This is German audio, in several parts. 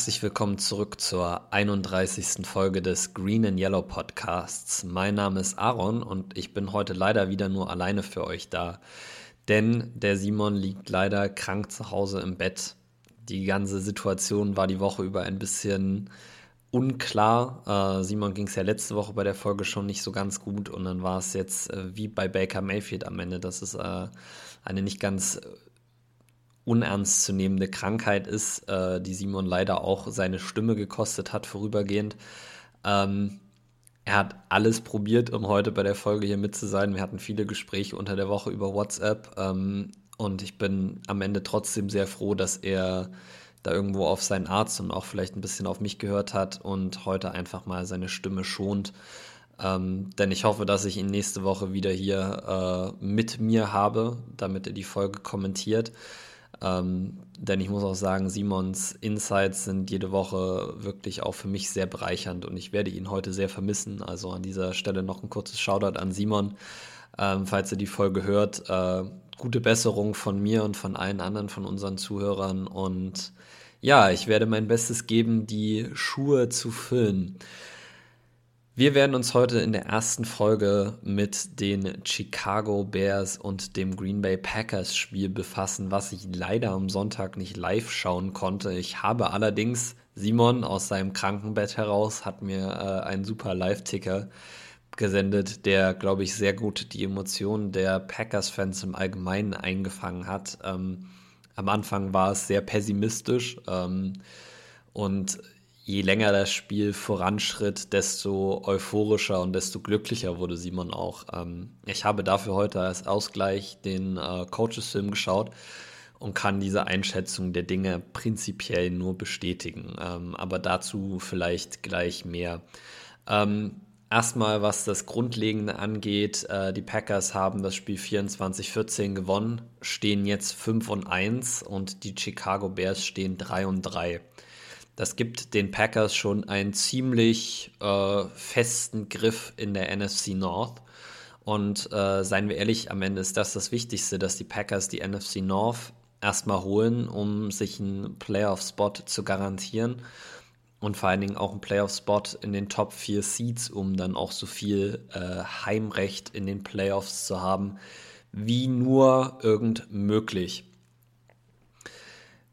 Herzlich willkommen zurück zur 31. Folge des Green and Yellow Podcasts. Mein Name ist Aaron und ich bin heute leider wieder nur alleine für euch da. Denn der Simon liegt leider krank zu Hause im Bett. Die ganze Situation war die Woche über ein bisschen unklar. Äh, Simon ging es ja letzte Woche bei der Folge schon nicht so ganz gut und dann war es jetzt äh, wie bei Baker Mayfield am Ende, dass es äh, eine nicht ganz unernstzunehmende Krankheit ist, äh, die Simon leider auch seine Stimme gekostet hat vorübergehend. Ähm, er hat alles probiert, um heute bei der Folge hier mit zu sein. Wir hatten viele Gespräche unter der Woche über WhatsApp ähm, und ich bin am Ende trotzdem sehr froh, dass er da irgendwo auf seinen Arzt und auch vielleicht ein bisschen auf mich gehört hat und heute einfach mal seine Stimme schont. Ähm, denn ich hoffe, dass ich ihn nächste Woche wieder hier äh, mit mir habe, damit er die Folge kommentiert. Ähm, denn ich muss auch sagen, Simons Insights sind jede Woche wirklich auch für mich sehr bereichernd und ich werde ihn heute sehr vermissen. Also an dieser Stelle noch ein kurzes Shoutout an Simon, ähm, falls er die Folge hört. Äh, gute Besserung von mir und von allen anderen von unseren Zuhörern und ja, ich werde mein Bestes geben, die Schuhe zu füllen. Wir werden uns heute in der ersten Folge mit den Chicago Bears und dem Green Bay Packers Spiel befassen, was ich leider am Sonntag nicht live schauen konnte. Ich habe allerdings Simon aus seinem Krankenbett heraus hat mir äh, einen super Live-Ticker gesendet, der, glaube ich, sehr gut die Emotionen der Packers-Fans im Allgemeinen eingefangen hat. Ähm, am Anfang war es sehr pessimistisch ähm, und je länger das Spiel voranschritt, desto euphorischer und desto glücklicher wurde Simon auch. Ähm, ich habe dafür heute als Ausgleich den äh, Coaches-Film geschaut und kann diese Einschätzung der Dinge prinzipiell nur bestätigen. Ähm, aber dazu vielleicht gleich mehr. Ähm, erstmal, was das Grundlegende angeht, äh, die Packers haben das Spiel 24-14 gewonnen, stehen jetzt 5 und 1 und die Chicago Bears stehen 3 und 3. Das gibt den Packers schon einen ziemlich äh, festen Griff in der NFC North. Und äh, seien wir ehrlich, am Ende ist das das Wichtigste, dass die Packers die NFC North erstmal holen, um sich einen Playoff-Spot zu garantieren. Und vor allen Dingen auch einen Playoff-Spot in den Top 4 Seeds, um dann auch so viel äh, Heimrecht in den Playoffs zu haben, wie nur irgend möglich.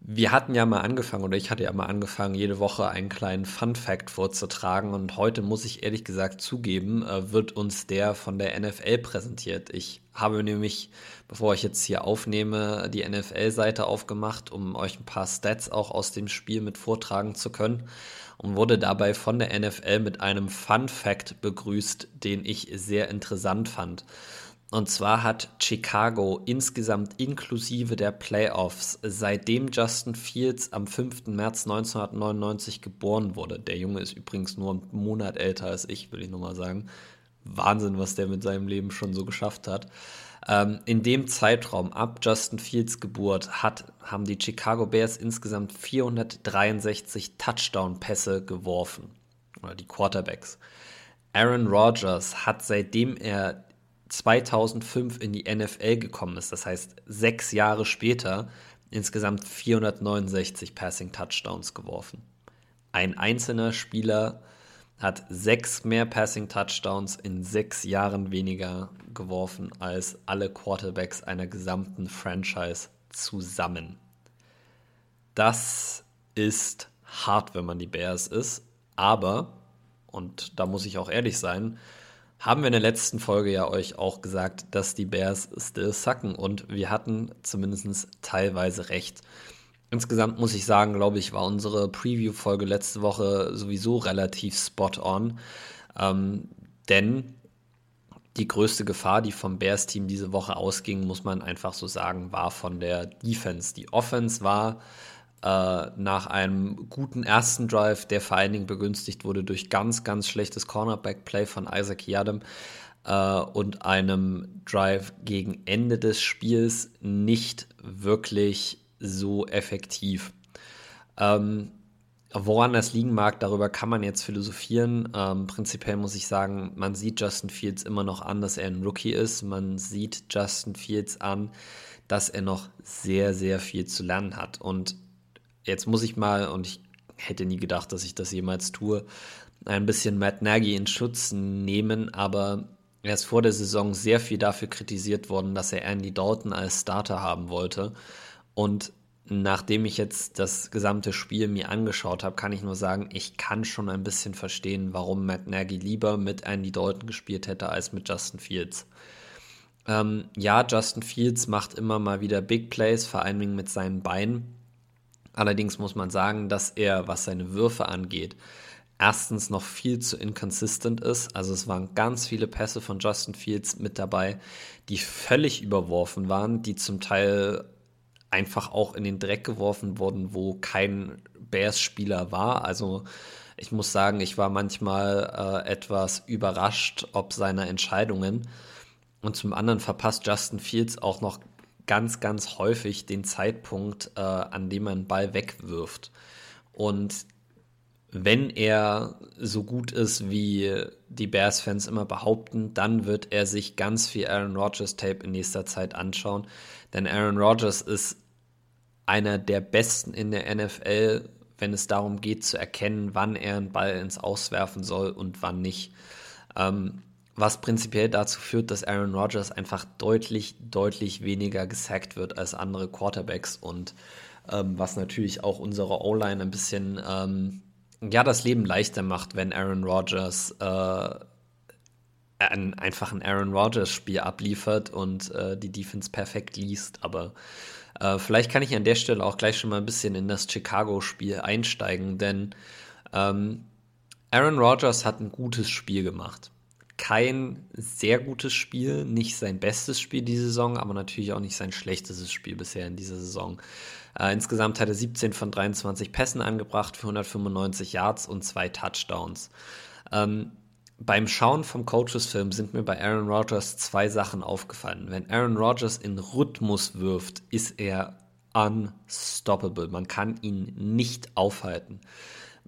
Wir hatten ja mal angefangen, oder ich hatte ja mal angefangen, jede Woche einen kleinen Fun-Fact vorzutragen. Und heute muss ich ehrlich gesagt zugeben, äh, wird uns der von der NFL präsentiert. Ich habe nämlich, bevor ich jetzt hier aufnehme, die NFL-Seite aufgemacht, um euch ein paar Stats auch aus dem Spiel mit vortragen zu können. Und wurde dabei von der NFL mit einem Fun-Fact begrüßt, den ich sehr interessant fand. Und zwar hat Chicago insgesamt inklusive der Playoffs, seitdem Justin Fields am 5. März 1999 geboren wurde, der Junge ist übrigens nur einen Monat älter als ich, will ich nur mal sagen. Wahnsinn, was der mit seinem Leben schon so geschafft hat. Ähm, in dem Zeitraum ab Justin Fields Geburt hat, haben die Chicago Bears insgesamt 463 Touchdown-Pässe geworfen. Oder die Quarterbacks. Aaron Rodgers hat seitdem er 2005 in die NFL gekommen ist, das heißt sechs Jahre später, insgesamt 469 Passing Touchdowns geworfen. Ein einzelner Spieler hat sechs mehr Passing Touchdowns in sechs Jahren weniger geworfen als alle Quarterbacks einer gesamten Franchise zusammen. Das ist hart, wenn man die Bears ist, aber, und da muss ich auch ehrlich sein, haben wir in der letzten Folge ja euch auch gesagt, dass die Bears still sacken und wir hatten zumindest teilweise recht. Insgesamt muss ich sagen, glaube ich, war unsere Preview-Folge letzte Woche sowieso relativ spot on. Ähm, denn die größte Gefahr, die vom Bears-Team diese Woche ausging, muss man einfach so sagen, war von der Defense. Die Offense war äh, nach einem guten ersten Drive, der vor allen Dingen begünstigt wurde durch ganz, ganz schlechtes Cornerback-Play von Isaac Yadam äh, und einem Drive gegen Ende des Spiels nicht wirklich so effektiv. Ähm, Woran das liegen mag, darüber kann man jetzt philosophieren. Ähm, prinzipiell muss ich sagen, man sieht Justin Fields immer noch an, dass er ein Rookie ist. Man sieht Justin Fields an, dass er noch sehr, sehr viel zu lernen hat. Und jetzt muss ich mal, und ich hätte nie gedacht, dass ich das jemals tue, ein bisschen Matt Nagy in Schutz nehmen, aber er ist vor der Saison sehr viel dafür kritisiert worden, dass er Andy Dalton als Starter haben wollte. Und nachdem ich jetzt das gesamte Spiel mir angeschaut habe, kann ich nur sagen, ich kann schon ein bisschen verstehen, warum Matt Nagy lieber mit Andy Dalton gespielt hätte als mit Justin Fields. Ähm, ja, Justin Fields macht immer mal wieder Big Plays, vor allen Dingen mit seinen Beinen. Allerdings muss man sagen, dass er, was seine Würfe angeht, erstens noch viel zu inconsistent ist. Also es waren ganz viele Pässe von Justin Fields mit dabei, die völlig überworfen waren, die zum Teil einfach auch in den Dreck geworfen wurden, wo kein Bears-Spieler war. Also ich muss sagen, ich war manchmal äh, etwas überrascht ob seiner Entscheidungen. Und zum anderen verpasst Justin Fields auch noch ganz, ganz häufig den Zeitpunkt, äh, an dem man Ball wegwirft. Und wenn er so gut ist, wie die Bears-Fans immer behaupten, dann wird er sich ganz viel Aaron Rodgers-Tape in nächster Zeit anschauen. Denn Aaron Rodgers ist einer der besten in der NFL, wenn es darum geht zu erkennen, wann er einen Ball ins Auswerfen soll und wann nicht. Ähm, was prinzipiell dazu führt, dass Aaron Rodgers einfach deutlich, deutlich weniger gesackt wird als andere Quarterbacks und ähm, was natürlich auch unsere O-Line ein bisschen ähm, ja das Leben leichter macht, wenn Aaron Rodgers äh, ein, einfach ein Aaron Rodgers Spiel abliefert und äh, die Defense perfekt liest. Aber äh, vielleicht kann ich an der Stelle auch gleich schon mal ein bisschen in das Chicago-Spiel einsteigen, denn ähm, Aaron Rodgers hat ein gutes Spiel gemacht. Kein sehr gutes Spiel, nicht sein bestes Spiel diese Saison, aber natürlich auch nicht sein schlechtestes Spiel bisher in dieser Saison. Äh, insgesamt hat er 17 von 23 Pässen angebracht für 195 Yards und zwei Touchdowns. Ähm, beim Schauen vom Coaches-Film sind mir bei Aaron Rodgers zwei Sachen aufgefallen. Wenn Aaron Rodgers in Rhythmus wirft, ist er unstoppable. Man kann ihn nicht aufhalten.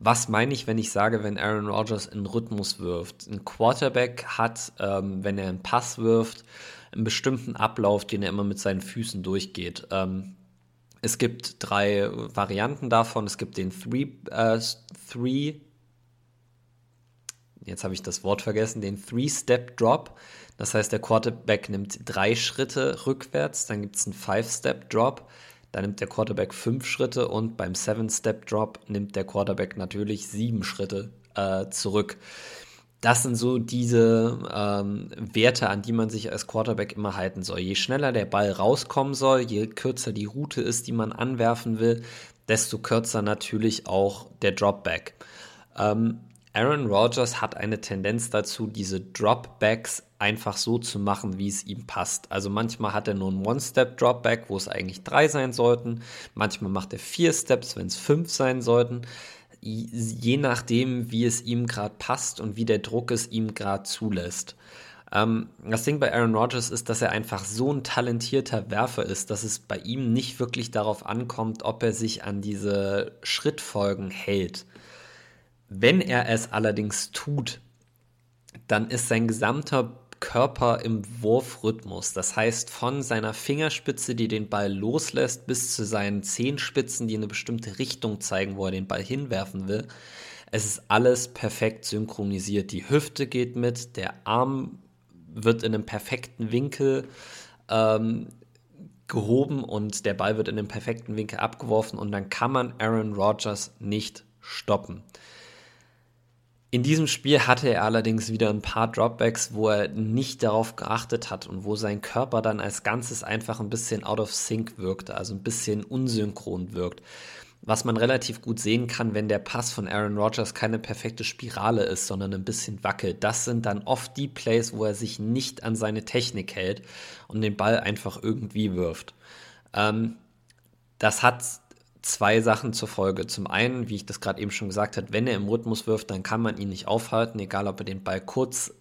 Was meine ich, wenn ich sage, wenn Aaron Rodgers in Rhythmus wirft? Ein Quarterback hat, ähm, wenn er einen Pass wirft, einen bestimmten Ablauf, den er immer mit seinen Füßen durchgeht. Ähm, es gibt drei Varianten davon. Es gibt den Three, äh, three jetzt habe ich das Wort vergessen, den Three-Step-Drop. Das heißt, der Quarterback nimmt drei Schritte rückwärts, dann gibt es einen Five-Step-Drop, dann nimmt der Quarterback fünf Schritte und beim Seven-Step-Drop nimmt der Quarterback natürlich sieben Schritte äh, zurück. Das sind so diese ähm, Werte, an die man sich als Quarterback immer halten soll. Je schneller der Ball rauskommen soll, je kürzer die Route ist, die man anwerfen will, desto kürzer natürlich auch der Dropback. Ähm, Aaron Rodgers hat eine Tendenz dazu, diese Dropbacks einfach so zu machen, wie es ihm passt. Also manchmal hat er nur einen One-Step-Dropback, wo es eigentlich drei sein sollten. Manchmal macht er vier Steps, wenn es fünf sein sollten. Je nachdem, wie es ihm gerade passt und wie der Druck es ihm gerade zulässt. Ähm, das Ding bei Aaron Rodgers ist, dass er einfach so ein talentierter Werfer ist, dass es bei ihm nicht wirklich darauf ankommt, ob er sich an diese Schrittfolgen hält. Wenn er es allerdings tut, dann ist sein gesamter Körper im Wurfrhythmus. Das heißt, von seiner Fingerspitze, die den Ball loslässt, bis zu seinen Zehenspitzen, die eine bestimmte Richtung zeigen, wo er den Ball hinwerfen will. Es ist alles perfekt synchronisiert. Die Hüfte geht mit, der Arm wird in einem perfekten Winkel ähm, gehoben und der Ball wird in einem perfekten Winkel abgeworfen und dann kann man Aaron Rodgers nicht stoppen. In diesem Spiel hatte er allerdings wieder ein paar Dropbacks, wo er nicht darauf geachtet hat und wo sein Körper dann als Ganzes einfach ein bisschen out of sync wirkte, also ein bisschen unsynchron wirkt. Was man relativ gut sehen kann, wenn der Pass von Aaron Rodgers keine perfekte Spirale ist, sondern ein bisschen wackelt. Das sind dann oft die Plays, wo er sich nicht an seine Technik hält und den Ball einfach irgendwie wirft. Ähm, das hat zwei Sachen zur Folge. Zum einen, wie ich das gerade eben schon gesagt habe, wenn er im Rhythmus wirft, dann kann man ihn nicht aufhalten, egal ob er den Ball kurz,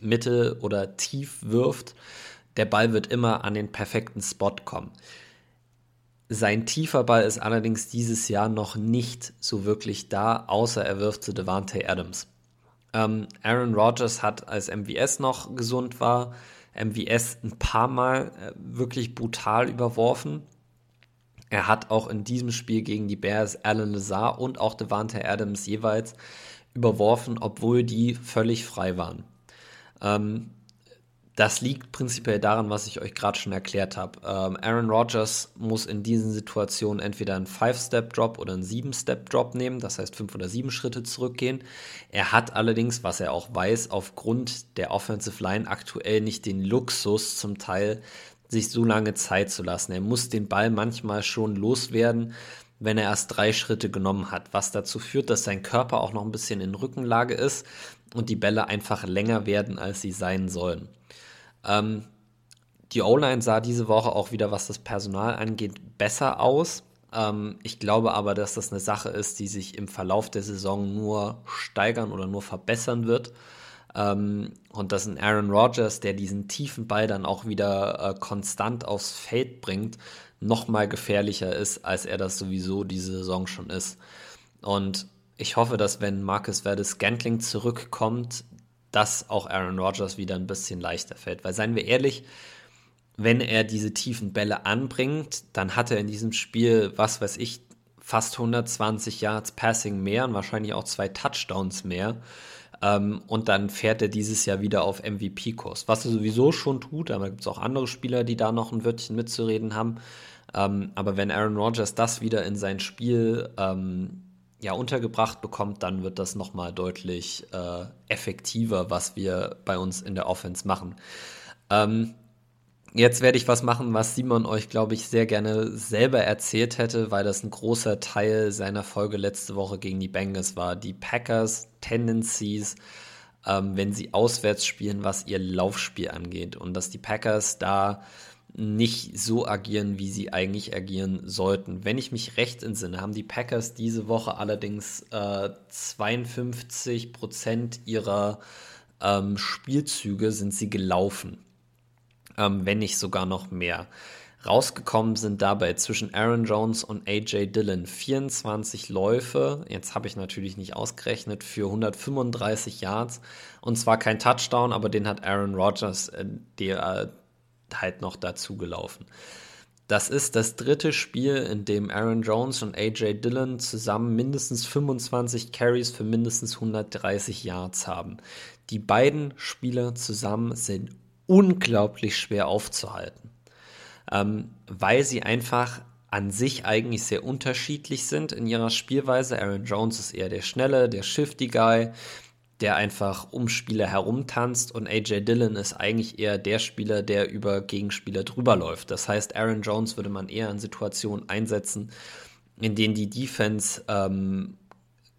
mittel oder tief wirft. Der Ball wird immer an den perfekten Spot kommen. Sein tiefer Ball ist allerdings dieses Jahr noch nicht so wirklich da, außer er wirft zu Devante Adams. Ähm, Aaron Rodgers hat, als MVS noch gesund war, MVS ein paar Mal äh, wirklich brutal überworfen Er hat auch in diesem Spiel gegen die Bears Alan Lazar und auch Devante Adams jeweils überworfen, obwohl die völlig frei waren. Ähm, das liegt prinzipiell daran, was ich euch gerade schon erklärt habe. Ähm, Aaron Rodgers muss in diesen Situationen entweder einen Five-Step-Drop oder einen Sieben-Step-Drop nehmen, das heißt fünf oder sieben Schritte zurückgehen. Er hat allerdings, was er auch weiß, aufgrund der Offensive Line aktuell nicht den Luxus zum Teil, sich so lange Zeit zu lassen. Er muss den Ball manchmal schon loswerden, wenn er erst drei Schritte genommen hat, was dazu führt, dass sein Körper auch noch ein bisschen in Rückenlage ist und die Bälle einfach länger werden, als sie sein sollen. Ähm, die O-Line sah diese Woche auch wieder, was das Personal angeht, besser aus. Ähm, ich glaube aber, dass das eine Sache ist, die sich im Verlauf der Saison nur steigern oder nur verbessern wird. Ähm, und dass ein Aaron Rodgers, der diesen tiefen Ball dann auch wieder äh, konstant aufs Feld bringt, noch mal gefährlicher ist, als er das sowieso diese Saison schon ist. Und ich hoffe, dass wenn Marcus Verdes Scantling zurückkommt, dass auch Aaron Rodgers wieder ein bisschen leichter fällt. Weil seien wir ehrlich, wenn er diese tiefen Bälle anbringt, dann hat er in diesem Spiel, was weiß ich, fast 120 Yards Passing mehr und wahrscheinlich auch zwei Touchdowns mehr. Ähm, und dann fährt er dieses Jahr wieder auf MVP-Kurs. Was er sowieso schon tut, aber gibt es auch andere Spieler, die da noch ein Wörtchen mitzureden haben. Ähm, aber wenn Aaron Rodgers das wieder in sein Spiel ähm, ja, untergebracht bekommt, dann wird das nochmal deutlich äh, effektiver, was wir bei uns in der Offense machen. Ähm, jetzt werde ich was machen, was Simon euch, glaube ich, sehr gerne selber erzählt hätte, weil das ein großer Teil seiner Folge letzte Woche gegen die Bengals war. Die Packers Tendencies, ähm, wenn sie auswärts spielen, was ihr Laufspiel angeht. Und dass die Packers da nicht so agieren, wie sie eigentlich agieren sollten. Wenn ich mich recht entsinne, haben die Packers diese Woche allerdings äh, 52 Prozent ihrer ähm, Spielzüge sind sie gelaufen, ähm, wenn nicht sogar noch mehr. Rausgekommen sind dabei zwischen Aaron Jones und AJ Dillon 24 Läufe. Jetzt habe ich natürlich nicht ausgerechnet für 135 Yards. Und zwar kein Touchdown, aber den hat Aaron Rodgers, äh, der, äh, halt noch dazu gelaufen. Das ist das dritte Spiel, in dem Aaron Jones und AJ Dillon zusammen mindestens 25 Carries für mindestens 130 Yards haben. Die beiden Spieler zusammen sind unglaublich schwer aufzuhalten, ähm, weil sie einfach an sich eigentlich sehr unterschiedlich sind in ihrer Spielweise. Aaron Jones ist eher der schnelle, der shifty Guy der einfach um Spieler herumtanzt und AJ Dillon ist eigentlich eher der Spieler, der über Gegenspieler drüber läuft. Das heißt, Aaron Jones würde man eher in Situationen einsetzen, in denen die Defense ähm,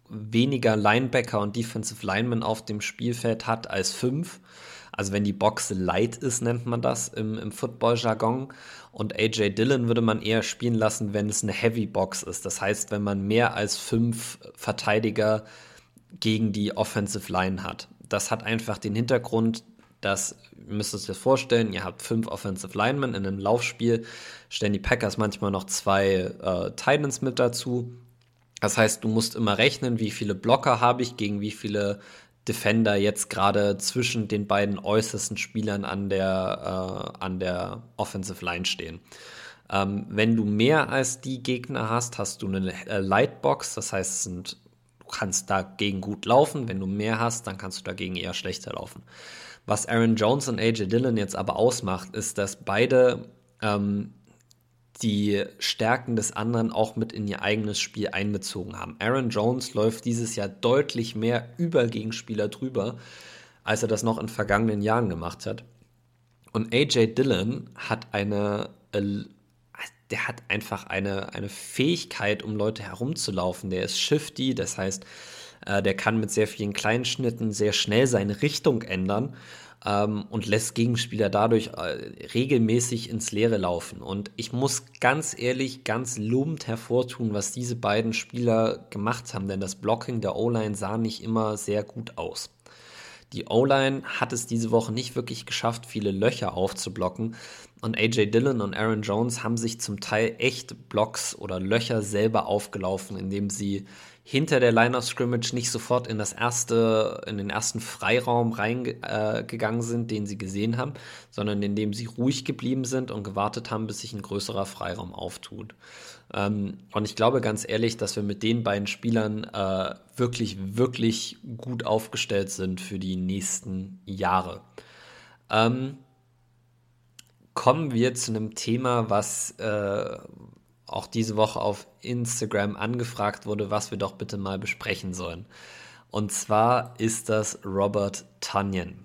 weniger Linebacker und Defensive Linemen auf dem Spielfeld hat als fünf. Also wenn die Box light ist, nennt man das im, im Football-Jargon. Und AJ Dillon würde man eher spielen lassen, wenn es eine Heavy Box ist. Das heißt, wenn man mehr als fünf Verteidiger gegen die Offensive Line hat. Das hat einfach den Hintergrund, dass, ihr müsst es euch vorstellen, ihr habt fünf Offensive Linemen in einem Laufspiel, stellen die Packers manchmal noch zwei äh, Titans mit dazu. Das heißt, du musst immer rechnen, wie viele Blocker habe ich gegen wie viele Defender jetzt gerade zwischen den beiden äußersten Spielern an der, äh, an der Offensive Line stehen. Ähm, wenn du mehr als die Gegner hast, hast du eine äh, Lightbox, das heißt, sind kannst dagegen gut laufen. Wenn du mehr hast, dann kannst du dagegen eher schlechter laufen. Was Aaron Jones und AJ Dillon jetzt aber ausmacht, ist, dass beide ähm, die Stärken des anderen auch mit in ihr eigenes Spiel einbezogen haben. Aaron Jones läuft dieses Jahr deutlich mehr über Gegenspieler drüber, als er das noch in vergangenen Jahren gemacht hat. Und AJ Dillon hat eine äh, der hat einfach eine, eine Fähigkeit, um Leute herumzulaufen. Der ist shifty, das heißt, äh, der kann mit sehr vielen Kleinschnitten sehr schnell seine Richtung ändern ähm, und lässt Gegenspieler dadurch äh, regelmäßig ins Leere laufen. Und ich muss ganz ehrlich, ganz lobend hervortun, was diese beiden Spieler gemacht haben, denn das Blocking der O-Line sah nicht immer sehr gut aus. Die O-Line hat es diese Woche nicht wirklich geschafft, viele Löcher aufzublocken. Und AJ Dillon und Aaron Jones haben sich zum Teil echt Blocks oder Löcher selber aufgelaufen, indem sie hinter der Line of Scrimmage nicht sofort in das erste, in den ersten Freiraum reingegangen äh, sind, den sie gesehen haben, sondern indem sie ruhig geblieben sind und gewartet haben, bis sich ein größerer Freiraum auftut. Ähm, und ich glaube ganz ehrlich, dass wir mit den beiden Spielern äh, wirklich, wirklich gut aufgestellt sind für die nächsten Jahre. Ähm, kommen wir zu einem Thema, was äh, auch diese Woche auf Instagram angefragt wurde, was wir doch bitte mal besprechen sollen. Und zwar ist das Robert Tunyon.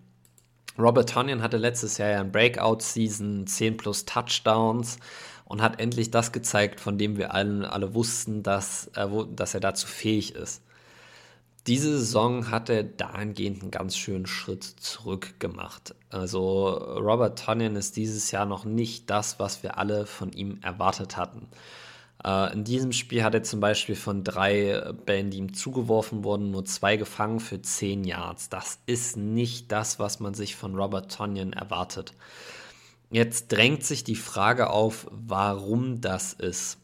Robert Tunyon hatte letztes Jahr ja ein Breakout-Season, 10 plus Touchdowns und hat endlich das gezeigt, von dem wir alle, alle wussten, dass, äh, dass er dazu fähig ist. Diese Saison hat er dahingehend einen ganz schönen Schritt zurück gemacht. Also Robert Tonyan ist dieses Jahr noch nicht das, was wir alle von ihm erwartet hatten. Äh, in diesem Spiel hat er zum Beispiel von drei Bällen, die ihm zugeworfen wurden, nur zwei gefangen für zehn Yards. Das ist nicht das, was man sich von Robert Tonyan erwartet. Jetzt drängt sich die Frage auf, warum das ist.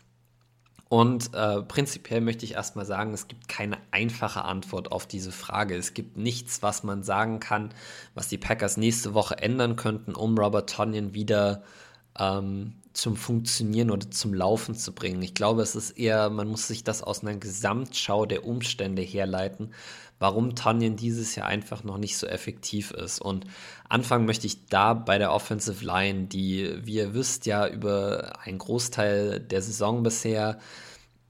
Und äh, prinzipiell möchte ich erstmal sagen, es gibt keine einfache Antwort auf diese Frage. Es gibt nichts, was man sagen kann, was die Packers nächste Woche ändern könnten, um Robert Tonyan wieder ähm, zum Funktionieren oder zum Laufen zu bringen. Ich glaube, es ist eher, man muss sich das aus einer Gesamtschau der Umstände herleiten, warum Tanyan dieses Jahr einfach noch nicht so effektiv ist. Und anfangen möchte ich da bei der Offensive Line, die, wie ihr wisst, ja über einen Großteil der Saison bisher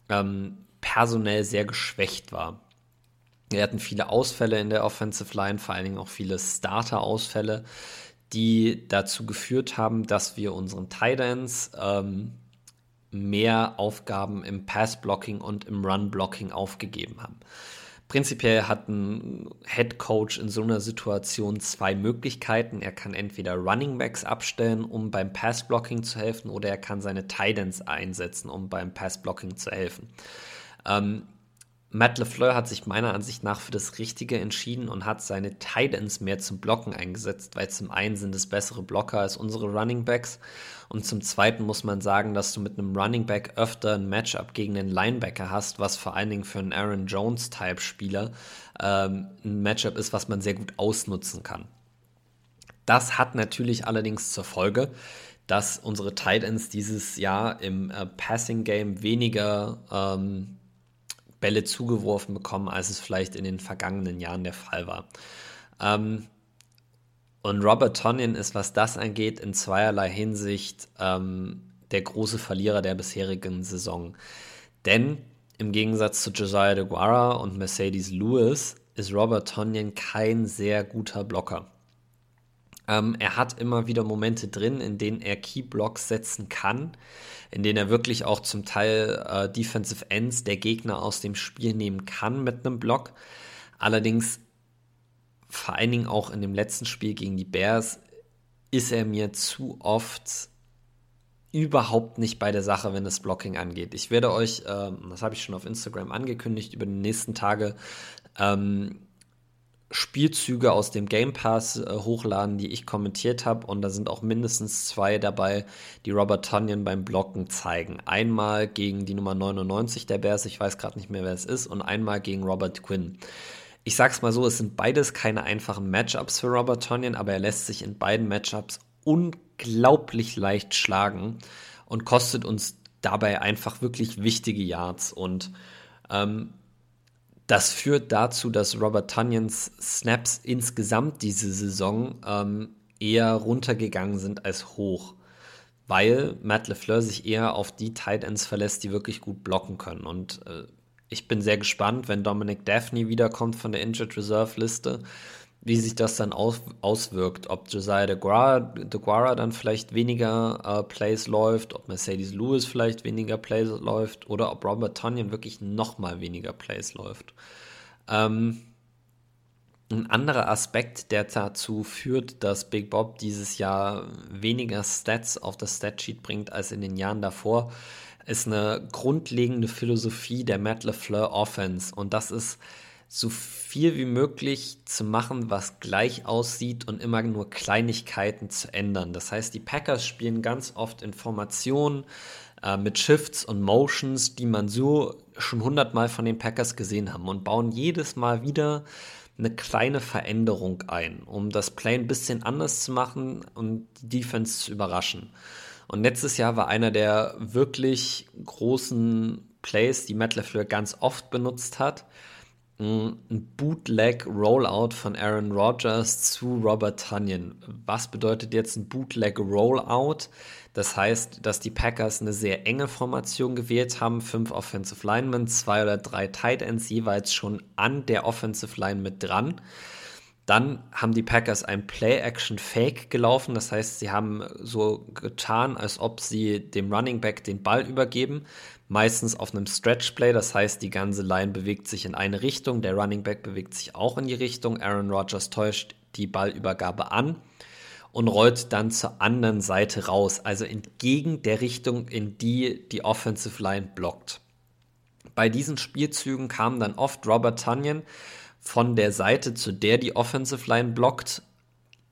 ähm, personell sehr geschwächt war. Wir hatten viele Ausfälle in der Offensive Line, vor allen Dingen auch viele Starter-Ausfälle die dazu geführt haben, dass wir unseren Titans ähm, mehr Aufgaben im Pass-Blocking und im Run-Blocking aufgegeben haben. Prinzipiell hat ein Head Coach in so einer Situation zwei Möglichkeiten. Er kann entweder Running Backs abstellen, um beim Pass Blocking zu helfen, oder er kann seine Titans einsetzen, um beim Pass Blocking zu helfen. Ähm, Matt LeFleur hat sich meiner Ansicht nach für das Richtige entschieden und hat seine Tight Ends mehr zum Blocken eingesetzt, weil zum einen sind es bessere Blocker als unsere Running Backs und zum zweiten muss man sagen, dass du mit einem Running Back öfter ein Matchup gegen einen Linebacker hast, was vor allen Dingen für einen Aaron Jones-Type Spieler ähm, ein Matchup ist, was man sehr gut ausnutzen kann. Das hat natürlich allerdings zur Folge, dass unsere Tight Ends dieses Jahr im äh, Passing Game weniger ähm, Bälle zugeworfen bekommen, als es vielleicht in den vergangenen Jahren der Fall war. Ähm, und Robert Tonyan ist, was das angeht, in zweierlei Hinsicht ähm, der große Verlierer der bisherigen Saison. Denn im Gegensatz zu Josiah DeGuara und Mercedes Lewis ist Robert Tonyan kein sehr guter Blocker. Ähm, er hat immer wieder Momente drin, in denen er Key-Blocks setzen kann, in denen er wirklich auch zum Teil äh, Defensive Ends der Gegner aus dem Spiel nehmen kann mit einem Block. Allerdings, vor allen Dingen auch in dem letzten Spiel gegen die Bears, ist er mir zu oft überhaupt nicht bei der Sache, wenn das Blocking angeht. Ich werde euch, äh, das habe ich schon auf Instagram angekündigt, über die nächsten Tage ähm, Spielzüge aus dem Game Pass äh, hochladen, die ich kommentiert habe. Und da sind auch mindestens zwei dabei, die Robert Tunyon beim Blocken zeigen. Einmal gegen die Nummer 99 der Bears, ich weiß gerade nicht mehr, wer es ist, und einmal gegen Robert Quinn. Ich sag's mal so, es sind beides keine einfachen Matchups für Robert Tunyon, aber er lässt sich in beiden Matchups unglaublich leicht schlagen und kostet uns dabei einfach wirklich wichtige Yards. Und ähm, das führt dazu, dass Robert Tunyons Snaps insgesamt diese Saison ähm, eher runtergegangen sind als hoch, weil Matt LeFleur sich eher auf die Tight Ends verlässt, die wirklich gut blocken können. Und äh, ich bin sehr gespannt, wenn Dominic Daphne wiederkommt von der Injured Reserve Liste, wie sich das dann aus, auswirkt. Ob Josiah DeGuara, dann vielleicht weniger äh, Plays läuft, ob Mercedes Lewis vielleicht weniger Plays läuft oder ob Robert Tonyan wirklich nochmal weniger Plays läuft. Ähm, ein anderer Aspekt, der dazu führt, dass Big Bob dieses Jahr weniger Stats auf das Statsheet bringt als in den Jahren davor, ist eine grundlegende Philosophie der Matt LeFleur Offense. Und das ist so viel wie möglich zu machen, was gleich aussieht und immer nur Kleinigkeiten zu ändern. Das heißt, die Packers spielen ganz oft in Formationen äh, mit Shifts und Motions, die man so schon hundertmal von den Packers gesehen haben und bauen jedes Mal wieder eine kleine Veränderung ein, um das Play ein bisschen anders zu machen und die Defense zu überraschen. Und letztes Jahr war einer der wirklich großen Plays, die Matt LeFleur ganz oft benutzt hat, ein Bootleg Rollout von Aaron Rodgers zu Robert Tunyon. Was bedeutet jetzt ein Bootleg Rollout? Das heißt, dass die Packers eine sehr enge Formation gewählt haben, fünf Offensive Linemen, zwei oder drei Tight Ends jeweils schon an der Offensive Line mit dran. Dann haben die Packers ein Play-Action-Fake gelaufen. Das heißt, sie haben so getan, als ob sie dem Running Back den Ball übergeben. Meistens auf einem Stretch-Play. Das heißt, die ganze Line bewegt sich in eine Richtung. Der Running Back bewegt sich auch in die Richtung. Aaron Rodgers täuscht die Ballübergabe an und rollt dann zur anderen Seite raus. Also entgegen der Richtung, in die die Offensive Line blockt. Bei diesen Spielzügen kam dann oft Robert Tunyon von der Seite, zu der die Offensive Line blockt,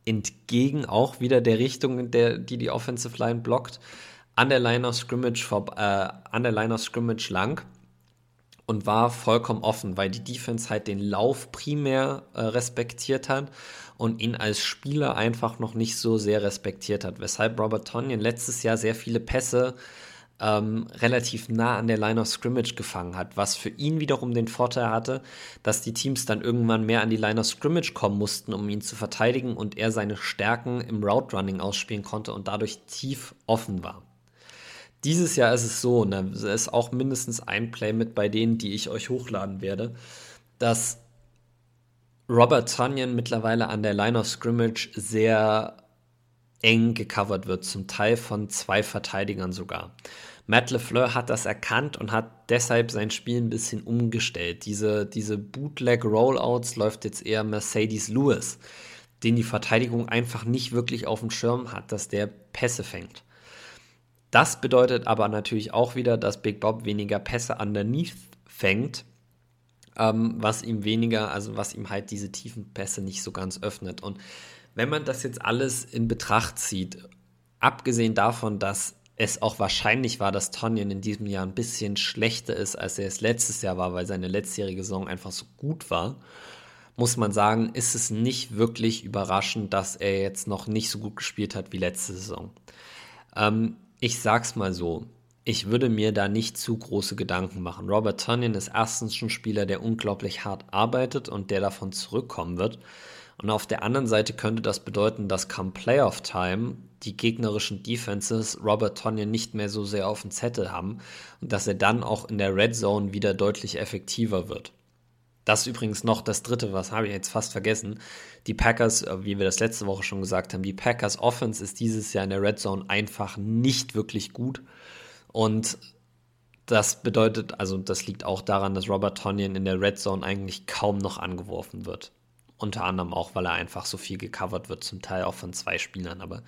entgegen auch wieder der Richtung, der die die Offensive Line blockt, an der Line of Scrimmage, vor, äh, an der Line of Scrimmage lang und war vollkommen offen, weil die Defense halt den Lauf primär äh, respektiert hat und ihn als Spieler einfach noch nicht so sehr respektiert hat. Weshalb Robert Tonyan letztes Jahr sehr viele Pässe ähm, relativ nah an der Line of Scrimmage gefangen hat, was für ihn wiederum den Vorteil hatte, dass die Teams dann irgendwann mehr an die Line of Scrimmage kommen mussten, um ihn zu verteidigen und er seine Stärken im Route Running ausspielen konnte und dadurch tief offen war. Dieses Jahr ist es so, ne, es ist auch mindestens ein Play mit bei denen, die ich euch hochladen werde, dass Robert Tunyon mittlerweile an der Line of Scrimmage sehr eng gecovert wird, zum Teil von zwei Verteidigern sogar. Matt LeFleur hat das erkannt und hat deshalb sein Spiel ein bisschen umgestellt. Diese, diese Bootleg-Rollouts läuft jetzt eher Mercedes Lewis, den die Verteidigung einfach nicht wirklich auf dem Schirm hat, dass der Pässe fängt. Das bedeutet aber natürlich auch wieder, dass Big Bob weniger Pässe underneath fängt, ähm, was ihm weniger, also was ihm halt diese tiefen Pässe nicht so ganz öffnet. Und wenn man das jetzt alles in Betracht zieht, abgesehen davon, dass es auch wahrscheinlich war, dass Tonyan in diesem Jahr ein bisschen schlechter ist, als er es letztes Jahr war, weil seine letztjährige Saison einfach so gut war, muss man sagen, ist es nicht wirklich überraschend, dass er jetzt noch nicht so gut gespielt hat wie letzte Saison. Ähm, ich sag's mal so, ich würde mir da nicht zu große Gedanken machen. Robert Tonyan ist erstens schon ein Spieler, der unglaublich hart arbeitet und der davon zurückkommen wird. Und auf der anderen Seite könnte das bedeuten, dass come Playoff Time die gegnerischen Defenses Robert Tonyan nicht mehr so sehr auf dem Zettel haben und dass er dann auch in der Red Zone wieder deutlich effektiver wird. Das ist übrigens noch das dritte, was habe ich jetzt fast vergessen. Die Packers, äh, wie wir das letzte Woche schon gesagt haben, die Packers Offense ist dieses Jahr in der Red Zone einfach nicht wirklich gut. Und das bedeutet, also das liegt auch daran, dass Robert Tonyan in der Red Zone eigentlich kaum noch angeworfen wird. Unter anderem auch, weil er einfach so viel gecovert wird, zum Teil auch von zwei Spielern. Aber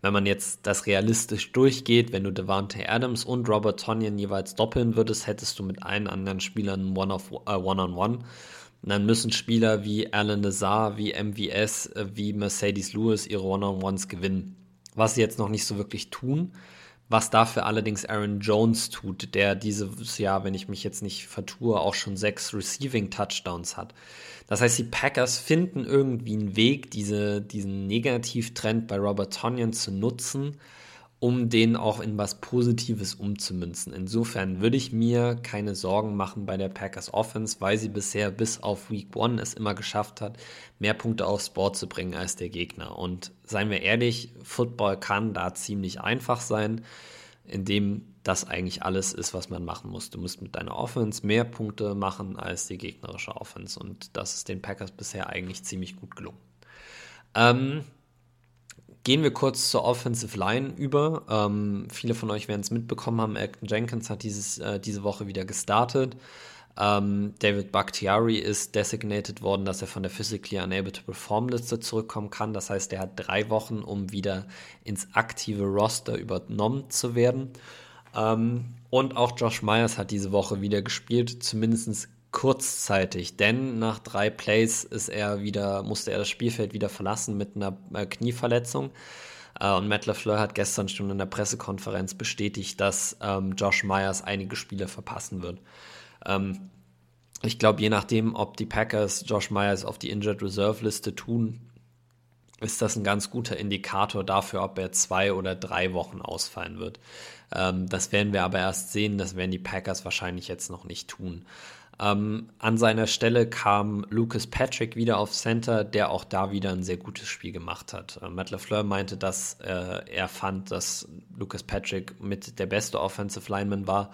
wenn man jetzt das realistisch durchgeht, wenn du Devante Adams und Robert Tonyan jeweils doppeln würdest, hättest du mit allen anderen Spielern One-on-One. Äh, One -on -one. dann müssen Spieler wie Alan Lazar, wie MVS, äh, wie Mercedes Lewis ihre One-on-Ones gewinnen. Was sie jetzt noch nicht so wirklich tun. Was dafür allerdings Aaron Jones tut, der dieses Jahr, wenn ich mich jetzt nicht vertue, auch schon sechs Receiving Touchdowns hat. Das heißt, die Packers finden irgendwie einen Weg, diese, diesen Negativtrend bei Robert Tonyan zu nutzen, um den auch in was Positives umzumünzen. Insofern würde ich mir keine Sorgen machen bei der Packers Offense, weil sie bisher bis auf Week 1 es immer geschafft hat, mehr Punkte aufs Board zu bringen als der Gegner. Und seien wir ehrlich, Football kann da ziemlich einfach sein, indem das eigentlich alles ist, was man machen muss. Du musst mit deiner Offense mehr Punkte machen als die gegnerische Offense. Und das ist den Packers bisher eigentlich ziemlich gut gelungen. Ähm, gehen wir kurz zur Offensive Line über. Ähm, viele von euch werden es mitbekommen haben. Elton Jenkins hat dieses, äh, diese Woche wieder gestartet. Ähm, David Bakhtiari ist designated worden, dass er von der Physically Unable to Perform Liste zurückkommen kann. Das heißt, er hat drei Wochen, um wieder ins aktive Roster übernommen zu werden. Ähm, und auch Josh Myers hat diese Woche wieder gespielt, zumindest kurzzeitig, denn nach drei Plays ist er wieder, musste er das Spielfeld wieder verlassen mit einer äh, Knieverletzung. Äh, und Matt LaFleur hat gestern schon in der Pressekonferenz bestätigt, dass ähm, Josh Myers einige Spiele verpassen wird. Ähm, ich glaube, je nachdem, ob die Packers Josh Myers auf die Injured Reserve Liste tun, ist das ein ganz guter Indikator dafür, ob er zwei oder drei Wochen ausfallen wird. Ähm, das werden wir aber erst sehen, das werden die Packers wahrscheinlich jetzt noch nicht tun. Ähm, an seiner Stelle kam Lucas Patrick wieder auf Center, der auch da wieder ein sehr gutes Spiel gemacht hat. Äh, Matt LaFleur meinte, dass äh, er fand, dass Lucas Patrick mit der beste Offensive Lineman war.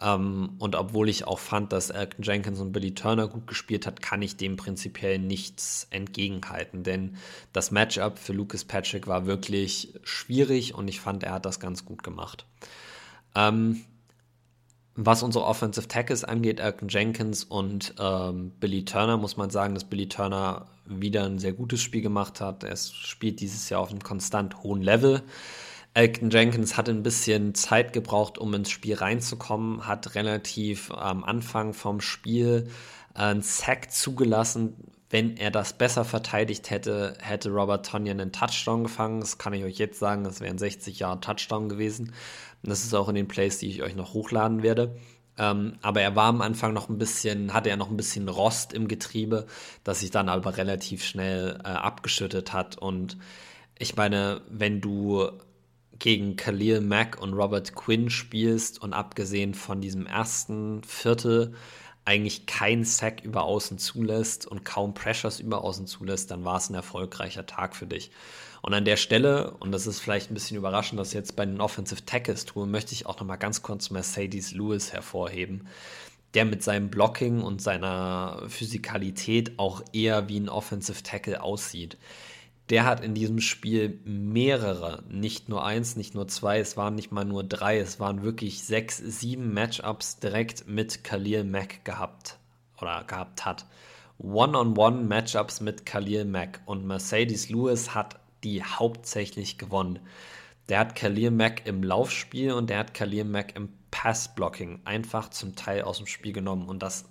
Ähm, und obwohl ich auch fand, dass Elton Jenkins und Billy Turner gut gespielt hat, kann ich dem prinzipiell nichts entgegenhalten. Denn das Matchup für Lucas Patrick war wirklich schwierig und ich fand, er hat das ganz gut gemacht. Ähm, was unsere Offensive Tackles angeht, Elton Jenkins und ähm, Billy Turner, muss man sagen, dass Billy Turner wieder ein sehr gutes Spiel gemacht hat. Er spielt dieses Jahr auf einem konstant hohen Level. Elton Jenkins hat ein bisschen Zeit gebraucht, um ins Spiel reinzukommen, hat relativ am Anfang vom Spiel einen Sack zugelassen. Wenn er das besser verteidigt hätte, hätte Robert Tonyan einen Touchdown gefangen. Das kann ich euch jetzt sagen, das wären 60 Jahre Touchdown gewesen. Und das ist auch in den Plays, die ich euch noch hochladen werde. Ähm, aber er war am Anfang noch ein bisschen, hatte er noch ein bisschen Rost im Getriebe, das sich dann aber relativ schnell äh, abgeschüttet hat. Und ich meine, wenn du gegen Khalil Mack und Robert Quinn spielst und abgesehen von diesem ersten Viertel eigentlich keinen Sack über außen zulässt und kaum Pressures über außen zulässt, dann war es ein erfolgreicher Tag für dich. Und an der Stelle, und das ist vielleicht ein bisschen überraschend, dass ich jetzt bei den Offensive Tackles tue, möchte ich auch nochmal ganz kurz Mercedes Lewis hervorheben, der mit seinem Blocking und seiner Physikalität auch eher wie ein Offensive Tackle aussieht der hat in diesem Spiel mehrere, nicht nur eins, nicht nur zwei, es waren nicht mal nur drei, es waren wirklich sechs, sieben Matchups direkt mit Khalil Mack gehabt oder gehabt hat. One-on-One-Matchups mit Khalil Mack und Mercedes Lewis hat die hauptsächlich gewonnen. Der hat Khalil Mack im Laufspiel und der hat Khalil Mack im Pass-Blocking einfach zum Teil aus dem Spiel genommen und das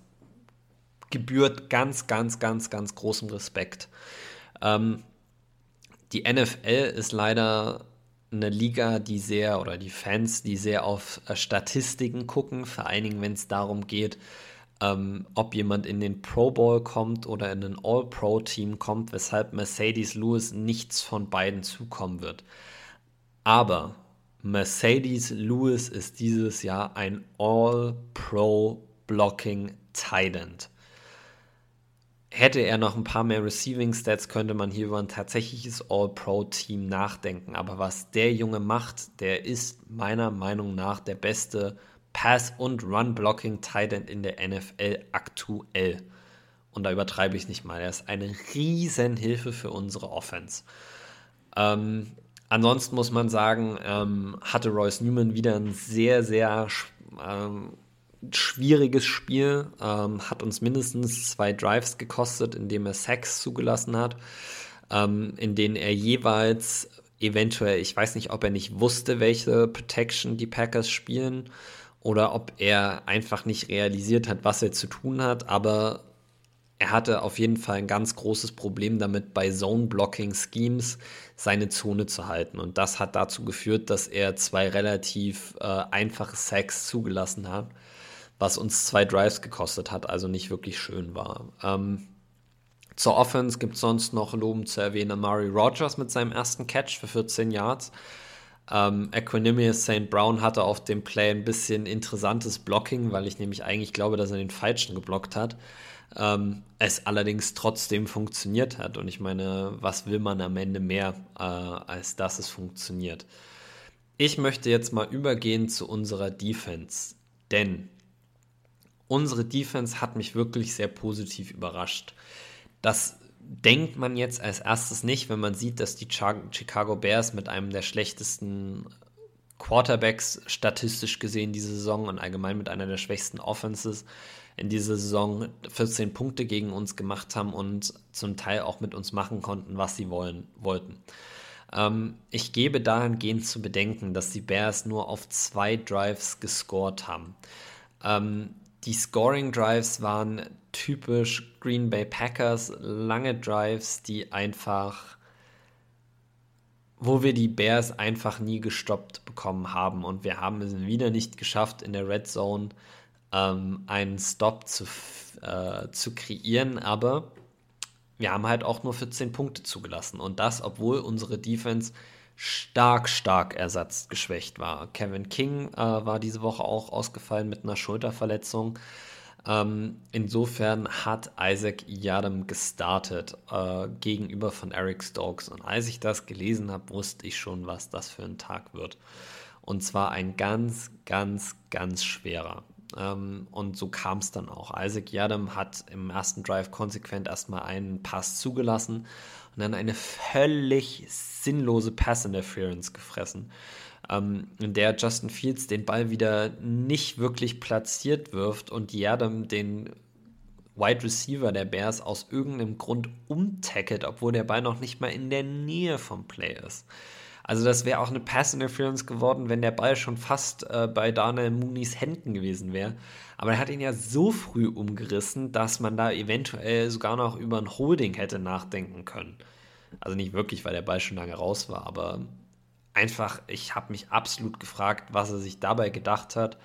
gebührt ganz, ganz, ganz, ganz großem Respekt. Ähm, die NFL ist leider eine Liga, die sehr, oder die Fans, die sehr auf Statistiken gucken, vor allen Dingen, wenn es darum geht, ähm, ob jemand in den Pro Bowl kommt oder in ein All-Pro-Team kommt, weshalb Mercedes Lewis nichts von beiden zukommen wird. Aber Mercedes Lewis ist dieses Jahr ein All-Pro Blocking Titan. Hätte er noch ein paar mehr Receiving Stats, könnte man hier über ein tatsächliches All-Pro-Team nachdenken. Aber was der Junge macht, der ist meiner Meinung nach der beste Pass- und Run-Blocking-Tight in der NFL aktuell. Und da übertreibe ich nicht mal. Er ist eine Riesenhilfe für unsere Offense. Ähm, ansonsten muss man sagen, ähm, hatte Royce Newman wieder ein sehr, sehr ähm, schwieriges Spiel, ähm, hat uns mindestens zwei Drives gekostet, indem er Sacks zugelassen hat, ähm, in denen er jeweils eventuell, ich weiß nicht, ob er nicht wusste, welche Protection die Packers spielen oder ob er einfach nicht realisiert hat, was er zu tun hat, aber er hatte auf jeden Fall ein ganz großes Problem damit, bei Zone-Blocking-Schemes seine Zone zu halten. Und das hat dazu geführt, dass er zwei relativ äh, einfache Sacks zugelassen hat was uns zwei Drives gekostet hat, also nicht wirklich schön war. Ähm, zur Offense gibt es sonst noch Loben zu erwähnen Amari Rogers mit seinem ersten Catch für 14 Yards. Ähm, Equanimous St. Brown hatte auf dem Play ein bisschen interessantes Blocking, weil ich nämlich eigentlich glaube, dass er den Falschen geblockt hat. Ähm, es allerdings trotzdem funktioniert hat. Und ich meine, was will man am Ende mehr, äh, als dass es funktioniert? Ich möchte jetzt mal übergehen zu unserer Defense. Denn unsere Defense hat mich wirklich sehr positiv überrascht. Das denkt man jetzt als erstes nicht, wenn man sieht, dass die Chicago Bears mit einem der schlechtesten Quarterbacks statistisch gesehen diese Saison und allgemein mit einer der schwächsten Offenses in dieser Saison 14 Punkte gegen uns gemacht haben und zum Teil auch mit uns machen konnten, was sie wollen, wollten. Ähm, ich gebe dahingehend zu bedenken, dass die Bears nur auf zwei Drives gescored haben. Ähm, die Scoring Drives waren typisch Green Bay Packers, lange Drives, die einfach, wo wir die Bears einfach nie gestoppt bekommen haben. Und wir haben es wieder nicht geschafft, in der Red Zone ähm, einen Stop zu, äh, zu kreieren. Aber wir haben halt auch nur 14 Punkte zugelassen. Und das, obwohl unsere Defense stark, stark ersatzgeschwächt war. Kevin King äh, war diese Woche auch ausgefallen mit einer Schulterverletzung. Ähm, insofern hat Isaac Yadam gestartet äh, gegenüber von Eric Stokes. Und als ich das gelesen habe, wusste ich schon, was das für ein Tag wird. Und zwar ein ganz, ganz, ganz schwerer. Ähm, und so kam es dann auch. Isaac Yadam hat im ersten Drive konsequent erstmal einen Pass zugelassen und dann eine völlig sinnlose Pass Interference gefressen, ähm, in der Justin Fields den Ball wieder nicht wirklich platziert wirft und Yadam den Wide Receiver der Bears aus irgendeinem Grund umtackelt, obwohl der Ball noch nicht mal in der Nähe vom Play ist. Also das wäre auch eine Pass Interference geworden, wenn der Ball schon fast äh, bei Daniel Mooney's Händen gewesen wäre. Aber er hat ihn ja so früh umgerissen, dass man da eventuell sogar noch über ein Holding hätte nachdenken können. Also nicht wirklich, weil der Ball schon lange raus war, aber einfach, ich habe mich absolut gefragt, was er sich dabei gedacht hat.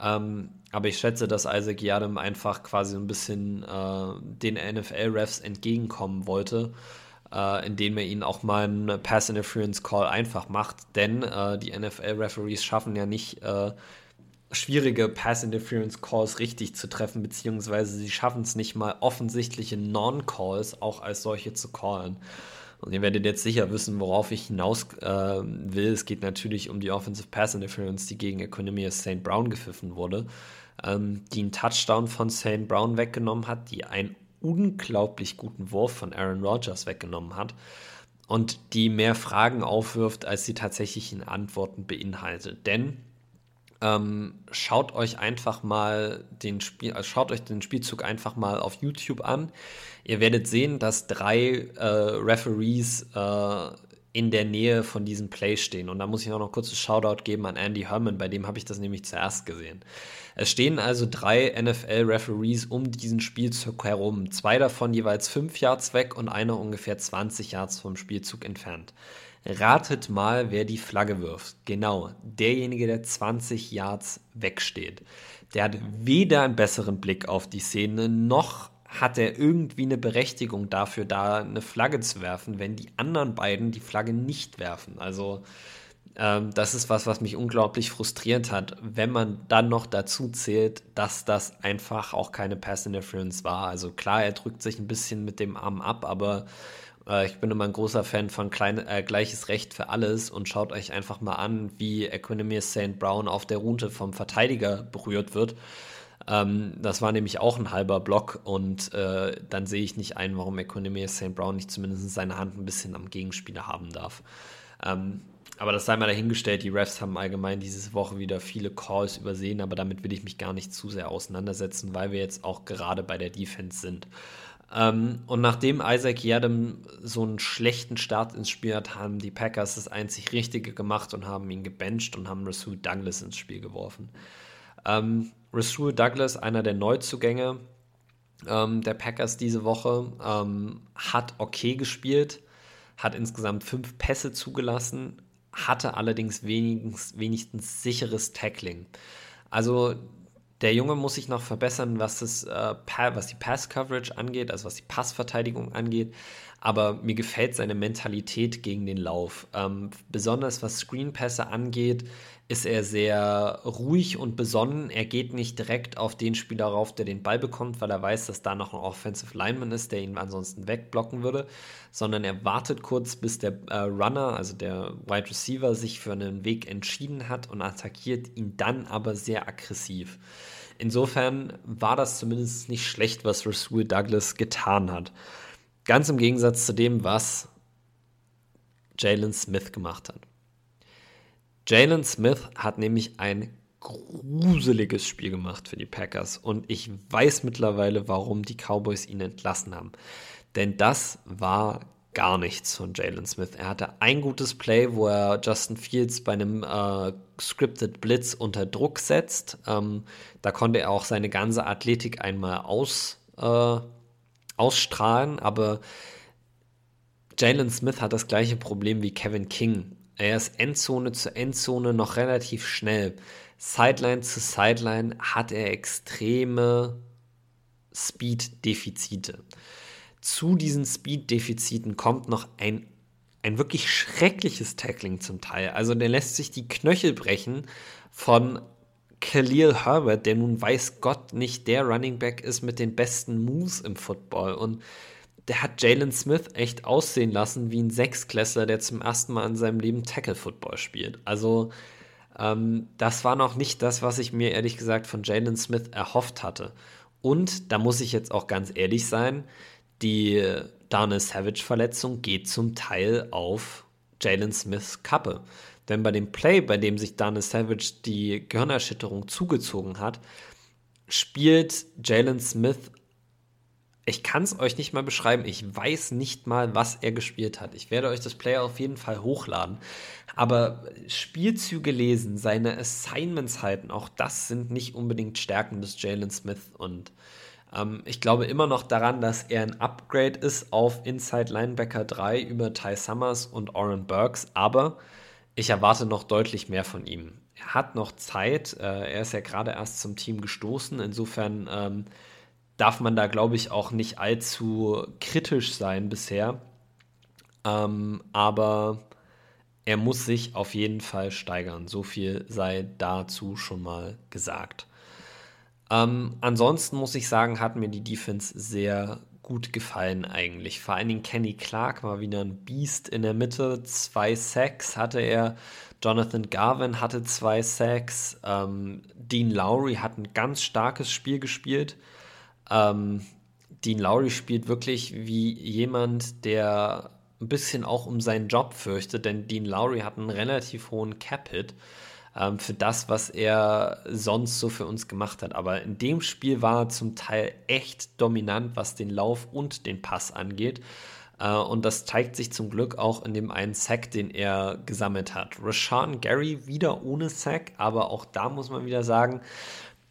Ähm, aber ich schätze, dass Isaac Yadam einfach quasi so ein bisschen äh, den NFL-Refs entgegenkommen wollte äh, indem er ihnen auch mal einen Pass Interference Call einfach macht, denn äh, die NFL-Referees schaffen ja nicht äh, schwierige Pass Interference Calls richtig zu treffen, beziehungsweise sie schaffen es nicht mal offensichtliche Non-Calls auch als solche zu callen. Und ihr werdet jetzt sicher wissen, worauf ich hinaus äh, will. Es geht natürlich um die Offensive Pass Interference, die gegen Economy St. Brown gepfiffen wurde, ähm, die einen Touchdown von St. Brown weggenommen hat, die ein unglaublich guten Wurf von Aaron Rodgers weggenommen hat und die mehr Fragen aufwirft, als sie tatsächlichen Antworten beinhaltet. Denn ähm, schaut euch einfach mal den Spiel, also schaut euch den Spielzug einfach mal auf YouTube an. Ihr werdet sehen, dass drei äh, Referees äh, in der Nähe von diesem Play stehen. Und da muss ich auch noch kurz ein Shoutout geben an Andy Herman, bei dem habe ich das nämlich zuerst gesehen. Es stehen also drei NFL-Referees um diesen Spielzug herum. Zwei davon jeweils fünf Yards weg und einer ungefähr 20 Yards vom Spielzug entfernt. Ratet mal, wer die Flagge wirft. Genau, derjenige, der 20 Yards wegsteht. Der hat weder einen besseren Blick auf die Szene, noch hat er irgendwie eine Berechtigung dafür, da eine Flagge zu werfen, wenn die anderen beiden die Flagge nicht werfen. Also ähm, das ist was, was mich unglaublich frustriert hat, wenn man dann noch dazu zählt, dass das einfach auch keine Pass Interference war. Also klar, er drückt sich ein bisschen mit dem Arm ab, aber äh, ich bin immer ein großer Fan von klein, äh, gleiches Recht für alles und schaut euch einfach mal an, wie Equinemius St. Brown auf der Route vom Verteidiger berührt wird. Ähm, das war nämlich auch ein halber Block und äh, dann sehe ich nicht ein, warum Equinemius St. Brown nicht zumindest seine Hand ein bisschen am Gegenspieler haben darf. Ähm, aber das sei mal dahingestellt, die Refs haben allgemein diese Woche wieder viele Calls übersehen, aber damit will ich mich gar nicht zu sehr auseinandersetzen, weil wir jetzt auch gerade bei der Defense sind. Ähm, und nachdem Isaac Yadam so einen schlechten Start ins Spiel hat, haben die Packers das einzig Richtige gemacht und haben ihn gebencht und haben Rasul Douglas ins Spiel geworfen. Ähm, Rasul Douglas, einer der Neuzugänge ähm, der Packers diese Woche, ähm, hat okay gespielt, hat insgesamt fünf Pässe zugelassen, hatte allerdings wenigstens, wenigstens sicheres Tackling. Also der Junge muss sich noch verbessern, was, das, äh, was die Pass-Coverage angeht, also was die Passverteidigung angeht. Aber mir gefällt seine Mentalität gegen den Lauf. Ähm, besonders was Screenpässe angeht, ist er sehr ruhig und besonnen. Er geht nicht direkt auf den Spieler rauf, der den Ball bekommt, weil er weiß, dass da noch ein Offensive Lineman ist, der ihn ansonsten wegblocken würde, sondern er wartet kurz, bis der äh, Runner, also der Wide Receiver, sich für einen Weg entschieden hat und attackiert ihn dann aber sehr aggressiv. Insofern war das zumindest nicht schlecht, was Rasul Douglas getan hat. Ganz im Gegensatz zu dem, was Jalen Smith gemacht hat. Jalen Smith hat nämlich ein gruseliges Spiel gemacht für die Packers und ich weiß mittlerweile, warum die Cowboys ihn entlassen haben. Denn das war gar nichts von Jalen Smith. Er hatte ein gutes Play, wo er Justin Fields bei einem äh, Scripted Blitz unter Druck setzt. Ähm, da konnte er auch seine ganze Athletik einmal aus, äh, ausstrahlen, aber Jalen Smith hat das gleiche Problem wie Kevin King. Er ist Endzone zu Endzone noch relativ schnell. Sideline zu Sideline hat er extreme Speed-Defizite. Zu diesen Speed-Defiziten kommt noch ein, ein wirklich schreckliches Tackling zum Teil. Also der lässt sich die Knöchel brechen von Khalil Herbert, der nun weiß Gott nicht der Running Back ist mit den besten Moves im Football. Und der hat Jalen Smith echt aussehen lassen wie ein Sechsklässler, der zum ersten Mal in seinem Leben Tackle-Football spielt. Also ähm, das war noch nicht das, was ich mir ehrlich gesagt von Jalen Smith erhofft hatte. Und da muss ich jetzt auch ganz ehrlich sein, die Dana Savage-Verletzung geht zum Teil auf Jalen Smiths Kappe. Denn bei dem Play, bei dem sich Dana Savage die Gehirnerschütterung zugezogen hat, spielt Jalen Smith ich kann es euch nicht mal beschreiben. Ich weiß nicht mal, was er gespielt hat. Ich werde euch das Player auf jeden Fall hochladen. Aber Spielzüge lesen, seine Assignments halten, auch das sind nicht unbedingt Stärken des Jalen Smith. Und ähm, ich glaube immer noch daran, dass er ein Upgrade ist auf Inside Linebacker 3 über Ty Summers und Oren Burks. Aber ich erwarte noch deutlich mehr von ihm. Er hat noch Zeit. Äh, er ist ja gerade erst zum Team gestoßen. Insofern. Ähm, darf man da, glaube ich, auch nicht allzu kritisch sein bisher. Ähm, aber er muss sich auf jeden Fall steigern. So viel sei dazu schon mal gesagt. Ähm, ansonsten muss ich sagen, hat mir die Defense sehr gut gefallen eigentlich. Vor allen Dingen Kenny Clark war wieder ein Biest in der Mitte. Zwei Sacks hatte er. Jonathan Garvin hatte zwei Sacks. Ähm, Dean Lowry hat ein ganz starkes Spiel gespielt. Ähm, Dean Lowry spielt wirklich wie jemand, der ein bisschen auch um seinen Job fürchtet, denn Dean Lowry hat einen relativ hohen Cap-Hit ähm, für das, was er sonst so für uns gemacht hat. Aber in dem Spiel war er zum Teil echt dominant, was den Lauf und den Pass angeht. Äh, und das zeigt sich zum Glück auch in dem einen Sack, den er gesammelt hat. Rashawn Gary wieder ohne Sack, aber auch da muss man wieder sagen,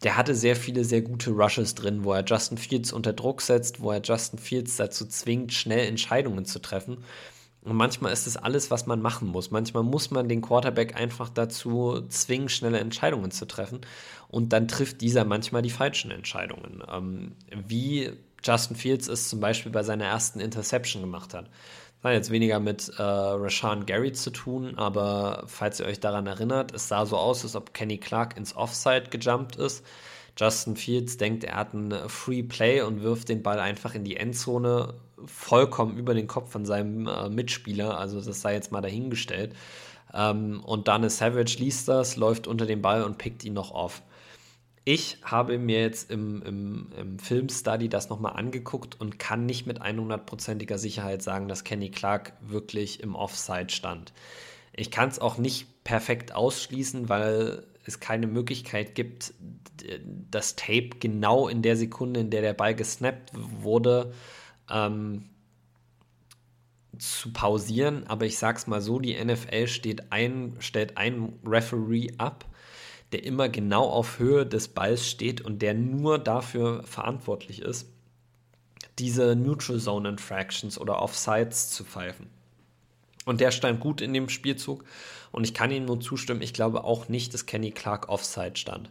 der hatte sehr viele sehr gute Rushes drin, wo er Justin Fields unter Druck setzt, wo er Justin Fields dazu zwingt, schnell Entscheidungen zu treffen. Und manchmal ist es alles, was man machen muss. Manchmal muss man den Quarterback einfach dazu zwingen, schnelle Entscheidungen zu treffen. Und dann trifft dieser manchmal die falschen Entscheidungen. Ähm, wie Justin Fields es zum Beispiel bei seiner ersten Interception gemacht hat. Das hat jetzt weniger mit äh, Rashawn Gary zu tun, aber falls ihr euch daran erinnert, es sah so aus, als ob Kenny Clark ins Offside gejumpt ist. Justin Fields denkt, er hat einen Free Play und wirft den Ball einfach in die Endzone vollkommen über den Kopf von seinem äh, Mitspieler. Also das sei jetzt mal dahingestellt. Ähm, und Dana Savage liest das, läuft unter den Ball und pickt ihn noch auf. Ich habe mir jetzt im, im, im Filmstudy das nochmal angeguckt und kann nicht mit 100%iger Sicherheit sagen, dass Kenny Clark wirklich im Offside stand. Ich kann es auch nicht perfekt ausschließen, weil es keine Möglichkeit gibt, das Tape genau in der Sekunde, in der der Ball gesnappt wurde, ähm, zu pausieren. Aber ich sag's mal so: Die NFL steht ein, stellt einen Referee ab der immer genau auf Höhe des Balls steht und der nur dafür verantwortlich ist, diese Neutral Zone Infractions oder Offsides zu pfeifen. Und der stand gut in dem Spielzug und ich kann ihm nur zustimmen, ich glaube auch nicht, dass Kenny Clark Offside stand.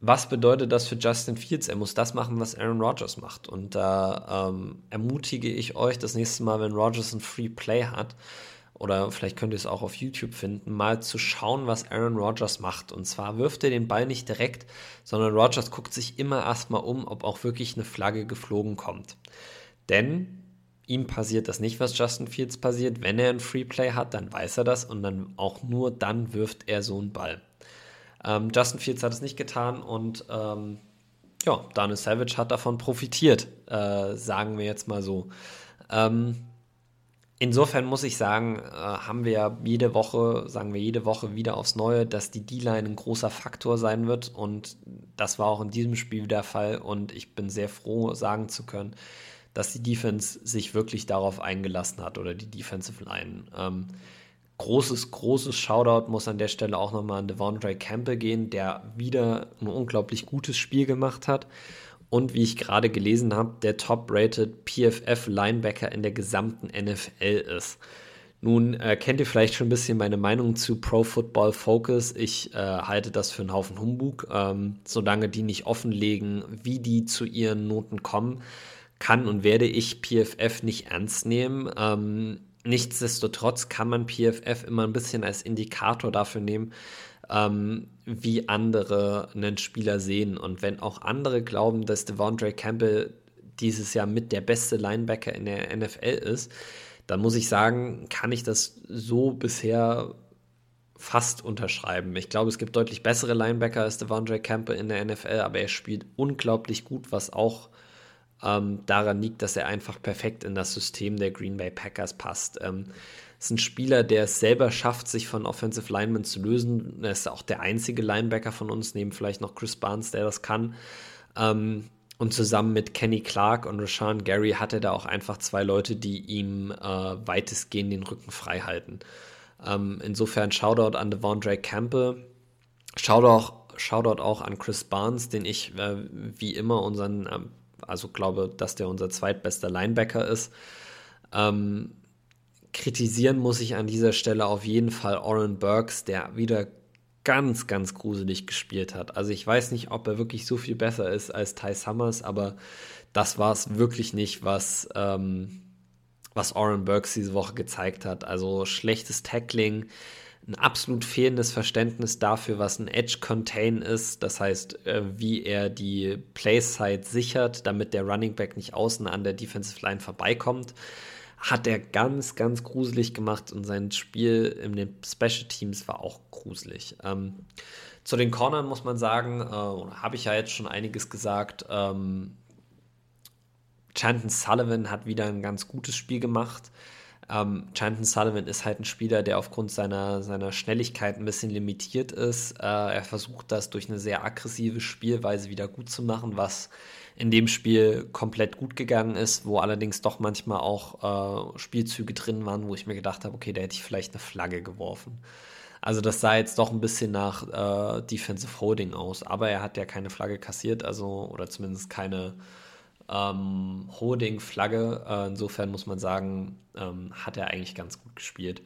Was bedeutet das für Justin Fields? Er muss das machen, was Aaron Rodgers macht. Und da ähm, ermutige ich euch das nächste Mal, wenn Rodgers ein Free Play hat, oder vielleicht könnt ihr es auch auf YouTube finden, mal zu schauen, was Aaron Rodgers macht. Und zwar wirft er den Ball nicht direkt, sondern Rodgers guckt sich immer erstmal um, ob auch wirklich eine Flagge geflogen kommt. Denn ihm passiert das nicht, was Justin Fields passiert. Wenn er ein Freeplay hat, dann weiß er das und dann auch nur dann wirft er so einen Ball. Ähm, Justin Fields hat es nicht getan und ähm, ja, Daniel Savage hat davon profitiert, äh, sagen wir jetzt mal so. Ähm, Insofern muss ich sagen, äh, haben wir ja jede Woche, sagen wir jede Woche wieder aufs Neue, dass die D-Line ein großer Faktor sein wird. Und das war auch in diesem Spiel der Fall. Und ich bin sehr froh, sagen zu können, dass die Defense sich wirklich darauf eingelassen hat oder die Defensive Line. Ähm, großes, großes Shoutout muss an der Stelle auch nochmal an Devondre Campbell gehen, der wieder ein unglaublich gutes Spiel gemacht hat. Und wie ich gerade gelesen habe, der top-rated PFF-Linebacker in der gesamten NFL ist. Nun äh, kennt ihr vielleicht schon ein bisschen meine Meinung zu Pro Football Focus. Ich äh, halte das für einen Haufen Humbug. Ähm, solange die nicht offenlegen, wie die zu ihren Noten kommen, kann und werde ich PFF nicht ernst nehmen. Ähm, nichtsdestotrotz kann man PFF immer ein bisschen als Indikator dafür nehmen, ähm, wie andere einen Spieler sehen. Und wenn auch andere glauben, dass Devondre Campbell dieses Jahr mit der beste Linebacker in der NFL ist, dann muss ich sagen, kann ich das so bisher fast unterschreiben. Ich glaube, es gibt deutlich bessere Linebacker als Devondre Campbell in der NFL, aber er spielt unglaublich gut, was auch ähm, daran liegt, dass er einfach perfekt in das System der Green Bay Packers passt. Ähm, ist ein Spieler, der es selber schafft, sich von Offensive Linemen zu lösen. Er ist auch der einzige Linebacker von uns, neben vielleicht noch Chris Barnes, der das kann. Ähm, und zusammen mit Kenny Clark und Rashawn Gary hat er da auch einfach zwei Leute, die ihm äh, weitestgehend den Rücken frei halten. Ähm, insofern Shoutout an Devondre Campbell. Shoutout, Shoutout auch an Chris Barnes, den ich äh, wie immer unseren, äh, also glaube, dass der unser zweitbester Linebacker ist. Ähm, kritisieren muss ich an dieser Stelle auf jeden Fall Oren Burks, der wieder ganz, ganz gruselig gespielt hat. Also ich weiß nicht, ob er wirklich so viel besser ist als Ty Summers, aber das war es wirklich nicht, was, ähm, was Oren Burks diese Woche gezeigt hat. Also schlechtes Tackling, ein absolut fehlendes Verständnis dafür, was ein Edge Contain ist. Das heißt, äh, wie er die Playside sichert, damit der Running Back nicht außen an der Defensive Line vorbeikommt hat er ganz, ganz gruselig gemacht und sein Spiel in den Special Teams war auch gruselig. Ähm, zu den Cornern muss man sagen, äh, habe ich ja jetzt schon einiges gesagt. Ähm, Chanton Sullivan hat wieder ein ganz gutes Spiel gemacht. Ähm, Chanton Sullivan ist halt ein Spieler, der aufgrund seiner, seiner Schnelligkeit ein bisschen limitiert ist. Äh, er versucht das durch eine sehr aggressive Spielweise wieder gut zu machen, was in dem Spiel komplett gut gegangen ist, wo allerdings doch manchmal auch äh, Spielzüge drin waren, wo ich mir gedacht habe, okay, da hätte ich vielleicht eine Flagge geworfen. Also das sah jetzt doch ein bisschen nach äh, Defensive Holding aus, aber er hat ja keine Flagge kassiert, also oder zumindest keine ähm, Holding-Flagge. Äh, insofern muss man sagen, ähm, hat er eigentlich ganz gut gespielt.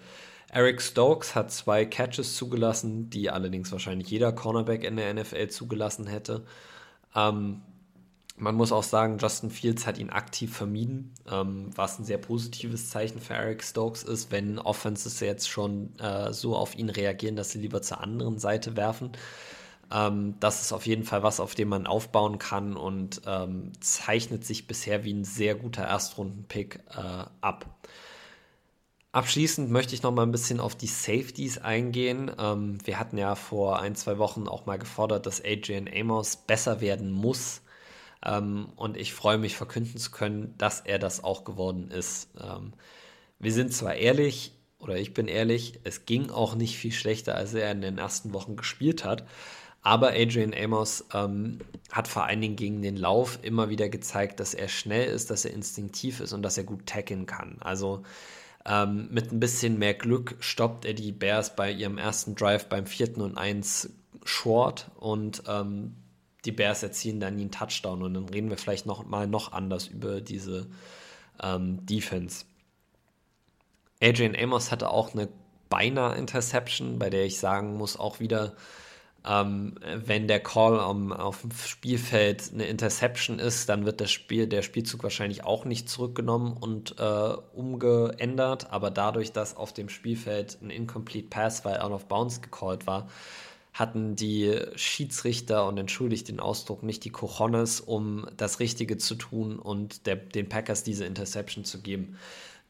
Eric Stokes hat zwei Catches zugelassen, die allerdings wahrscheinlich jeder Cornerback in der NFL zugelassen hätte. Ähm, man muss auch sagen, Justin Fields hat ihn aktiv vermieden, ähm, was ein sehr positives Zeichen für Eric Stokes ist, wenn Offenses jetzt schon äh, so auf ihn reagieren, dass sie lieber zur anderen Seite werfen. Ähm, das ist auf jeden Fall was, auf dem man aufbauen kann und ähm, zeichnet sich bisher wie ein sehr guter Erstrunden-Pick äh, ab. Abschließend möchte ich noch mal ein bisschen auf die Safeties eingehen. Ähm, wir hatten ja vor ein, zwei Wochen auch mal gefordert, dass Adrian Amos besser werden muss ähm, und ich freue mich, verkünden zu können, dass er das auch geworden ist. Ähm, wir sind zwar ehrlich, oder ich bin ehrlich, es ging auch nicht viel schlechter, als er in den ersten Wochen gespielt hat. Aber Adrian Amos ähm, hat vor allen Dingen gegen den Lauf immer wieder gezeigt, dass er schnell ist, dass er instinktiv ist und dass er gut tackeln kann. Also ähm, mit ein bisschen mehr Glück stoppt er die Bears bei ihrem ersten Drive beim vierten und eins short und ähm, die Bears erzielen dann einen Touchdown und dann reden wir vielleicht noch mal noch anders über diese ähm, Defense. Adrian Amos hatte auch eine beinahe Interception, bei der ich sagen muss, auch wieder, ähm, wenn der Call um, auf dem Spielfeld eine Interception ist, dann wird das Spiel, der Spielzug wahrscheinlich auch nicht zurückgenommen und äh, umgeändert, aber dadurch, dass auf dem Spielfeld ein Incomplete Pass, weil out of bounds gecallt war, hatten die Schiedsrichter, und entschuldigt den Ausdruck, nicht die Cojones, um das Richtige zu tun und der, den Packers diese Interception zu geben.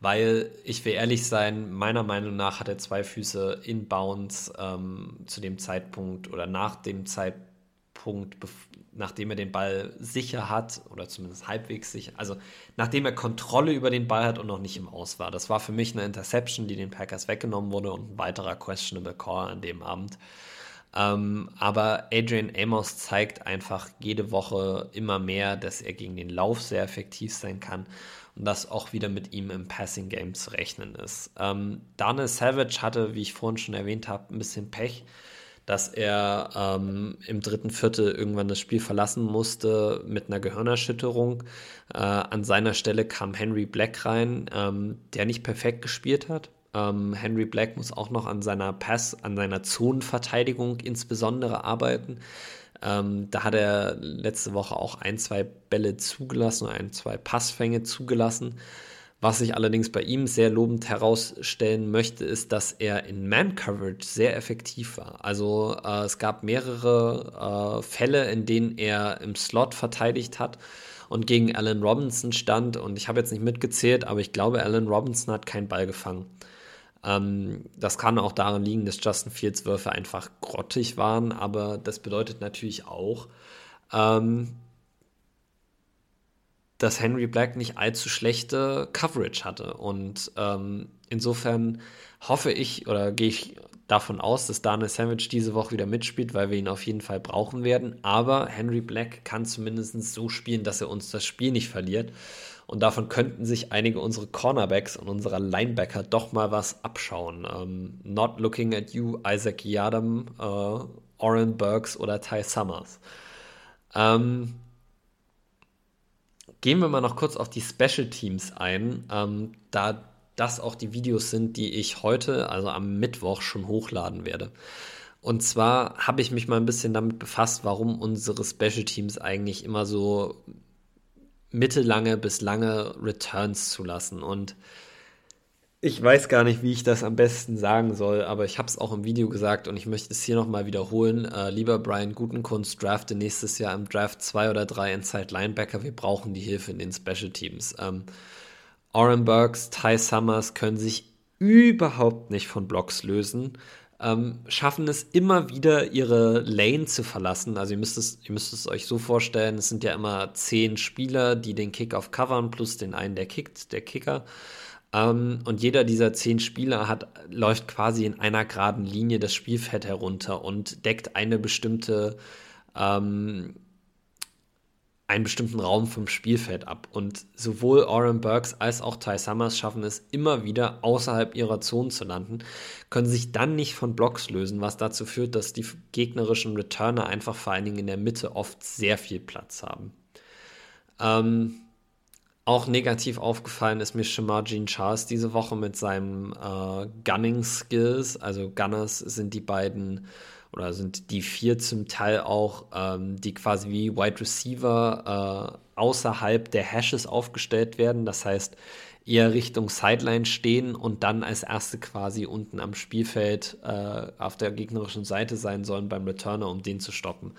Weil, ich will ehrlich sein, meiner Meinung nach hat er zwei Füße in Bounds ähm, zu dem Zeitpunkt oder nach dem Zeitpunkt, nachdem er den Ball sicher hat oder zumindest halbwegs sicher, also nachdem er Kontrolle über den Ball hat und noch nicht im Aus war. Das war für mich eine Interception, die den Packers weggenommen wurde und ein weiterer questionable Call an dem Abend. Ähm, aber Adrian Amos zeigt einfach jede Woche immer mehr, dass er gegen den Lauf sehr effektiv sein kann und dass auch wieder mit ihm im Passing Game zu rechnen ist. Ähm, Daniel Savage hatte, wie ich vorhin schon erwähnt habe, ein bisschen Pech dass er ähm, im dritten Viertel irgendwann das Spiel verlassen musste mit einer Gehirnerschütterung. Äh, an seiner Stelle kam Henry Black rein, ähm, der nicht perfekt gespielt hat. Ähm, Henry Black muss auch noch an seiner Pass, an seiner Zonenverteidigung insbesondere arbeiten. Ähm, da hat er letzte Woche auch ein, zwei Bälle zugelassen, ein, zwei Passfänge zugelassen. Was ich allerdings bei ihm sehr lobend herausstellen möchte, ist, dass er in Man-Coverage sehr effektiv war. Also äh, es gab mehrere äh, Fälle, in denen er im Slot verteidigt hat und gegen Allen Robinson stand. Und ich habe jetzt nicht mitgezählt, aber ich glaube, Allen Robinson hat keinen Ball gefangen. Ähm, das kann auch daran liegen, dass Justin Fields Würfe einfach grottig waren, aber das bedeutet natürlich auch, ähm, dass Henry Black nicht allzu schlechte Coverage hatte. Und ähm, insofern hoffe ich oder gehe ich davon aus, dass Daniel Savage diese Woche wieder mitspielt, weil wir ihn auf jeden Fall brauchen werden. Aber Henry Black kann zumindest so spielen, dass er uns das Spiel nicht verliert. Und davon könnten sich einige unserer Cornerbacks und unserer Linebacker doch mal was abschauen. Ähm, not looking at you, Isaac Yadam, äh, Oren Burks oder Ty Summers. Ähm, Gehen wir mal noch kurz auf die Special Teams ein, ähm, da das auch die Videos sind, die ich heute, also am Mittwoch, schon hochladen werde. Und zwar habe ich mich mal ein bisschen damit befasst, warum unsere Special Teams eigentlich immer so mittellange bis lange Returns zulassen. Und ich weiß gar nicht, wie ich das am besten sagen soll, aber ich habe es auch im Video gesagt und ich möchte es hier nochmal wiederholen. Äh, lieber Brian Gutenkunst, drafte nächstes Jahr im Draft 2 oder 3 Inside Linebacker. Wir brauchen die Hilfe in den Special Teams. Ähm, Oren Burks, Ty Summers können sich überhaupt nicht von Blocks lösen. Ähm, schaffen es immer wieder, ihre Lane zu verlassen. Also ihr müsst, es, ihr müsst es euch so vorstellen, es sind ja immer zehn Spieler, die den Kickoff covern, plus den einen, der kickt, der Kicker. Ähm, und jeder dieser zehn Spieler hat, läuft quasi in einer geraden Linie das Spielfeld herunter und deckt eine bestimmte, ähm, einen bestimmten Raum vom Spielfeld ab. Und sowohl Oren Burks als auch Ty Summers schaffen es immer wieder außerhalb ihrer Zone zu landen, können sich dann nicht von Blocks lösen, was dazu führt, dass die gegnerischen Returner einfach vor allen Dingen in der Mitte oft sehr viel Platz haben. Ähm, auch negativ aufgefallen ist mir Shamar Jean Charles diese Woche mit seinem äh, Gunning Skills. Also Gunners sind die beiden oder sind die vier zum Teil auch, ähm, die quasi wie Wide Receiver äh, außerhalb der Hashes aufgestellt werden. Das heißt, eher Richtung Sideline stehen und dann als erste quasi unten am Spielfeld äh, auf der gegnerischen Seite sein sollen beim Returner, um den zu stoppen.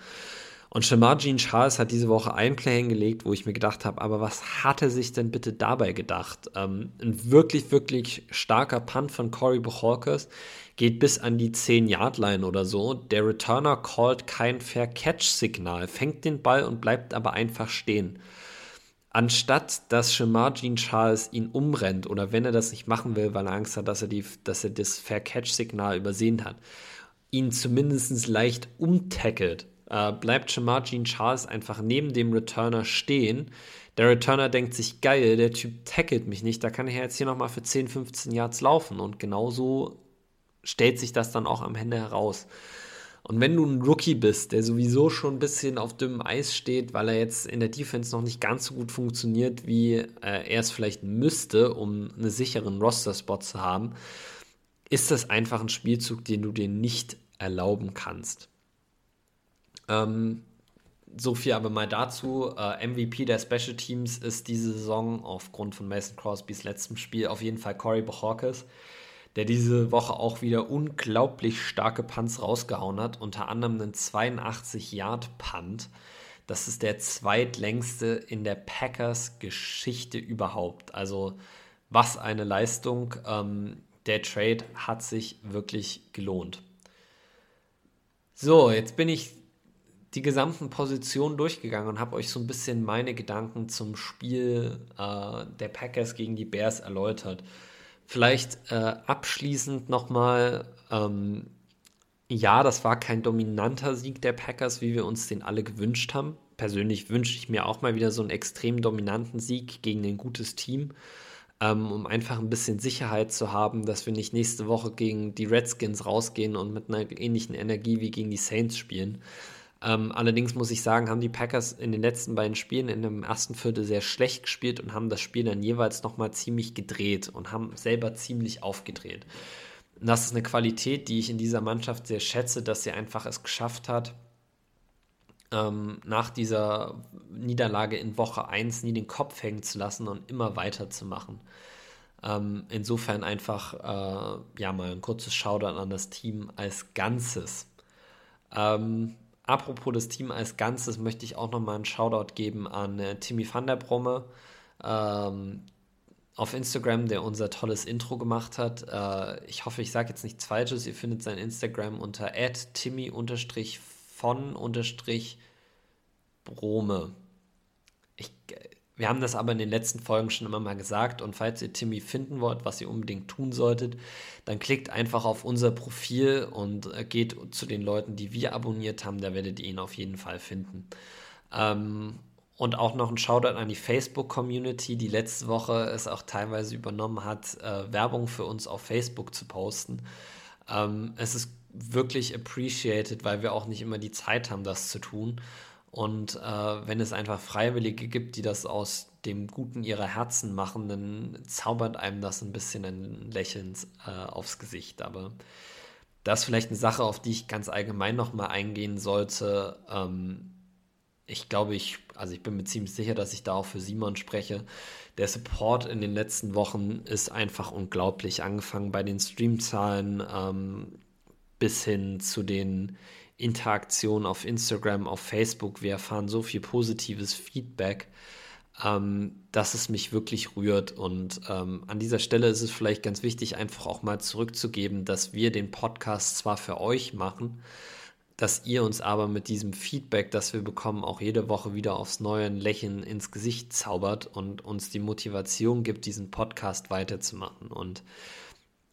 Und Shamar Jean Charles hat diese Woche ein Play hingelegt, wo ich mir gedacht habe, aber was hat er sich denn bitte dabei gedacht? Ähm, ein wirklich, wirklich starker Punt von Corey Buchalkes geht bis an die 10-Yard-Line oder so. Der Returner callt kein Fair-Catch-Signal, fängt den Ball und bleibt aber einfach stehen. Anstatt dass Shamar Jean Charles ihn umrennt oder wenn er das nicht machen will, weil er Angst hat, dass er, die, dass er das Fair-Catch-Signal übersehen hat, ihn zumindest leicht umtackelt äh, bleibt Shamar Jean Charles einfach neben dem Returner stehen. Der Returner denkt sich, geil, der Typ tackelt mich nicht, da kann ich jetzt hier nochmal für 10, 15 Yards laufen. Und genauso stellt sich das dann auch am Ende heraus. Und wenn du ein Rookie bist, der sowieso schon ein bisschen auf dünnem Eis steht, weil er jetzt in der Defense noch nicht ganz so gut funktioniert, wie äh, er es vielleicht müsste, um einen sicheren Roster-Spot zu haben, ist das einfach ein Spielzug, den du dir nicht erlauben kannst. Ähm, so viel aber mal dazu. Äh, MVP der Special Teams ist diese Saison aufgrund von Mason Crosbys letztem Spiel auf jeden Fall Corey Bojorquez, der diese Woche auch wieder unglaublich starke Punts rausgehauen hat. Unter anderem einen 82-Yard-Punt. Das ist der zweitlängste in der Packers-Geschichte überhaupt. Also was eine Leistung. Ähm, der Trade hat sich wirklich gelohnt. So, jetzt bin ich die gesamten Positionen durchgegangen und habe euch so ein bisschen meine Gedanken zum Spiel äh, der Packers gegen die Bears erläutert. Vielleicht äh, abschließend nochmal, ähm, Ja, das war kein dominanter Sieg der Packers, wie wir uns den alle gewünscht haben. Persönlich wünsche ich mir auch mal wieder so einen extrem dominanten Sieg gegen ein gutes Team, ähm, um einfach ein bisschen Sicherheit zu haben, dass wir nicht nächste Woche gegen die Redskins rausgehen und mit einer ähnlichen Energie wie gegen die Saints spielen. Ähm, allerdings muss ich sagen, haben die Packers in den letzten beiden Spielen in dem ersten Viertel sehr schlecht gespielt und haben das Spiel dann jeweils nochmal ziemlich gedreht und haben selber ziemlich aufgedreht. Und das ist eine Qualität, die ich in dieser Mannschaft sehr schätze, dass sie einfach es geschafft hat, ähm, nach dieser Niederlage in Woche 1 nie den Kopf hängen zu lassen und immer weiterzumachen. Ähm, insofern einfach äh, ja mal ein kurzes Shoutout an das Team als Ganzes. Ähm, apropos das Team als Ganzes möchte ich auch nochmal einen Shoutout geben an äh, Timmy van der Bromme. Ähm, auf Instagram, der unser tolles Intro gemacht hat. Äh, ich hoffe, ich sage jetzt nichts Falsches. Ihr findet sein Instagram unter timmy-von-brome. Ich, wir haben das aber in den letzten Folgen schon immer mal gesagt. Und falls ihr Timmy finden wollt, was ihr unbedingt tun solltet, dann klickt einfach auf unser Profil und äh, geht zu den Leuten, die wir abonniert haben. Da werdet ihr ihn auf jeden Fall finden. Ähm, und auch noch ein Shoutout an die Facebook-Community, die letzte Woche es auch teilweise übernommen hat, äh, Werbung für uns auf Facebook zu posten. Ähm, es ist wirklich appreciated, weil wir auch nicht immer die Zeit haben, das zu tun. Und äh, wenn es einfach Freiwillige gibt, die das aus dem Guten ihrer Herzen machen, dann zaubert einem das ein bisschen ein Lächeln äh, aufs Gesicht. Aber das ist vielleicht eine Sache, auf die ich ganz allgemein nochmal eingehen sollte. Ähm, ich glaube, ich, also ich bin mir ziemlich sicher, dass ich da auch für Simon spreche. Der Support in den letzten Wochen ist einfach unglaublich. Angefangen bei den Streamzahlen ähm, bis hin zu den Interaktionen auf Instagram, auf Facebook. Wir erfahren so viel positives Feedback, ähm, dass es mich wirklich rührt. Und ähm, an dieser Stelle ist es vielleicht ganz wichtig, einfach auch mal zurückzugeben, dass wir den Podcast zwar für euch machen, dass ihr uns aber mit diesem Feedback, das wir bekommen, auch jede Woche wieder aufs neue ein Lächeln ins Gesicht zaubert und uns die Motivation gibt, diesen Podcast weiterzumachen. Und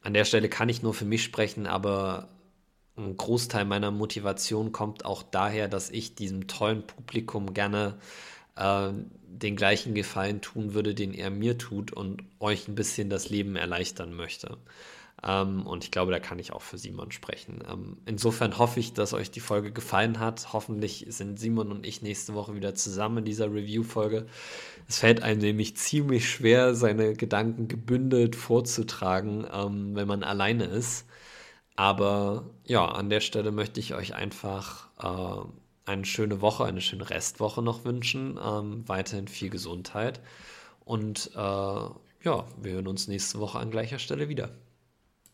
an der Stelle kann ich nur für mich sprechen, aber ein Großteil meiner Motivation kommt auch daher, dass ich diesem tollen Publikum gerne äh, den gleichen Gefallen tun würde, den er mir tut und euch ein bisschen das Leben erleichtern möchte. Ähm, und ich glaube, da kann ich auch für Simon sprechen. Ähm, insofern hoffe ich, dass euch die Folge gefallen hat. Hoffentlich sind Simon und ich nächste Woche wieder zusammen in dieser Review-Folge. Es fällt einem nämlich ziemlich schwer, seine Gedanken gebündelt vorzutragen, ähm, wenn man alleine ist. Aber ja, an der Stelle möchte ich euch einfach äh, eine schöne Woche, eine schöne Restwoche noch wünschen. Ähm, weiterhin viel Gesundheit. Und äh, ja, wir hören uns nächste Woche an gleicher Stelle wieder.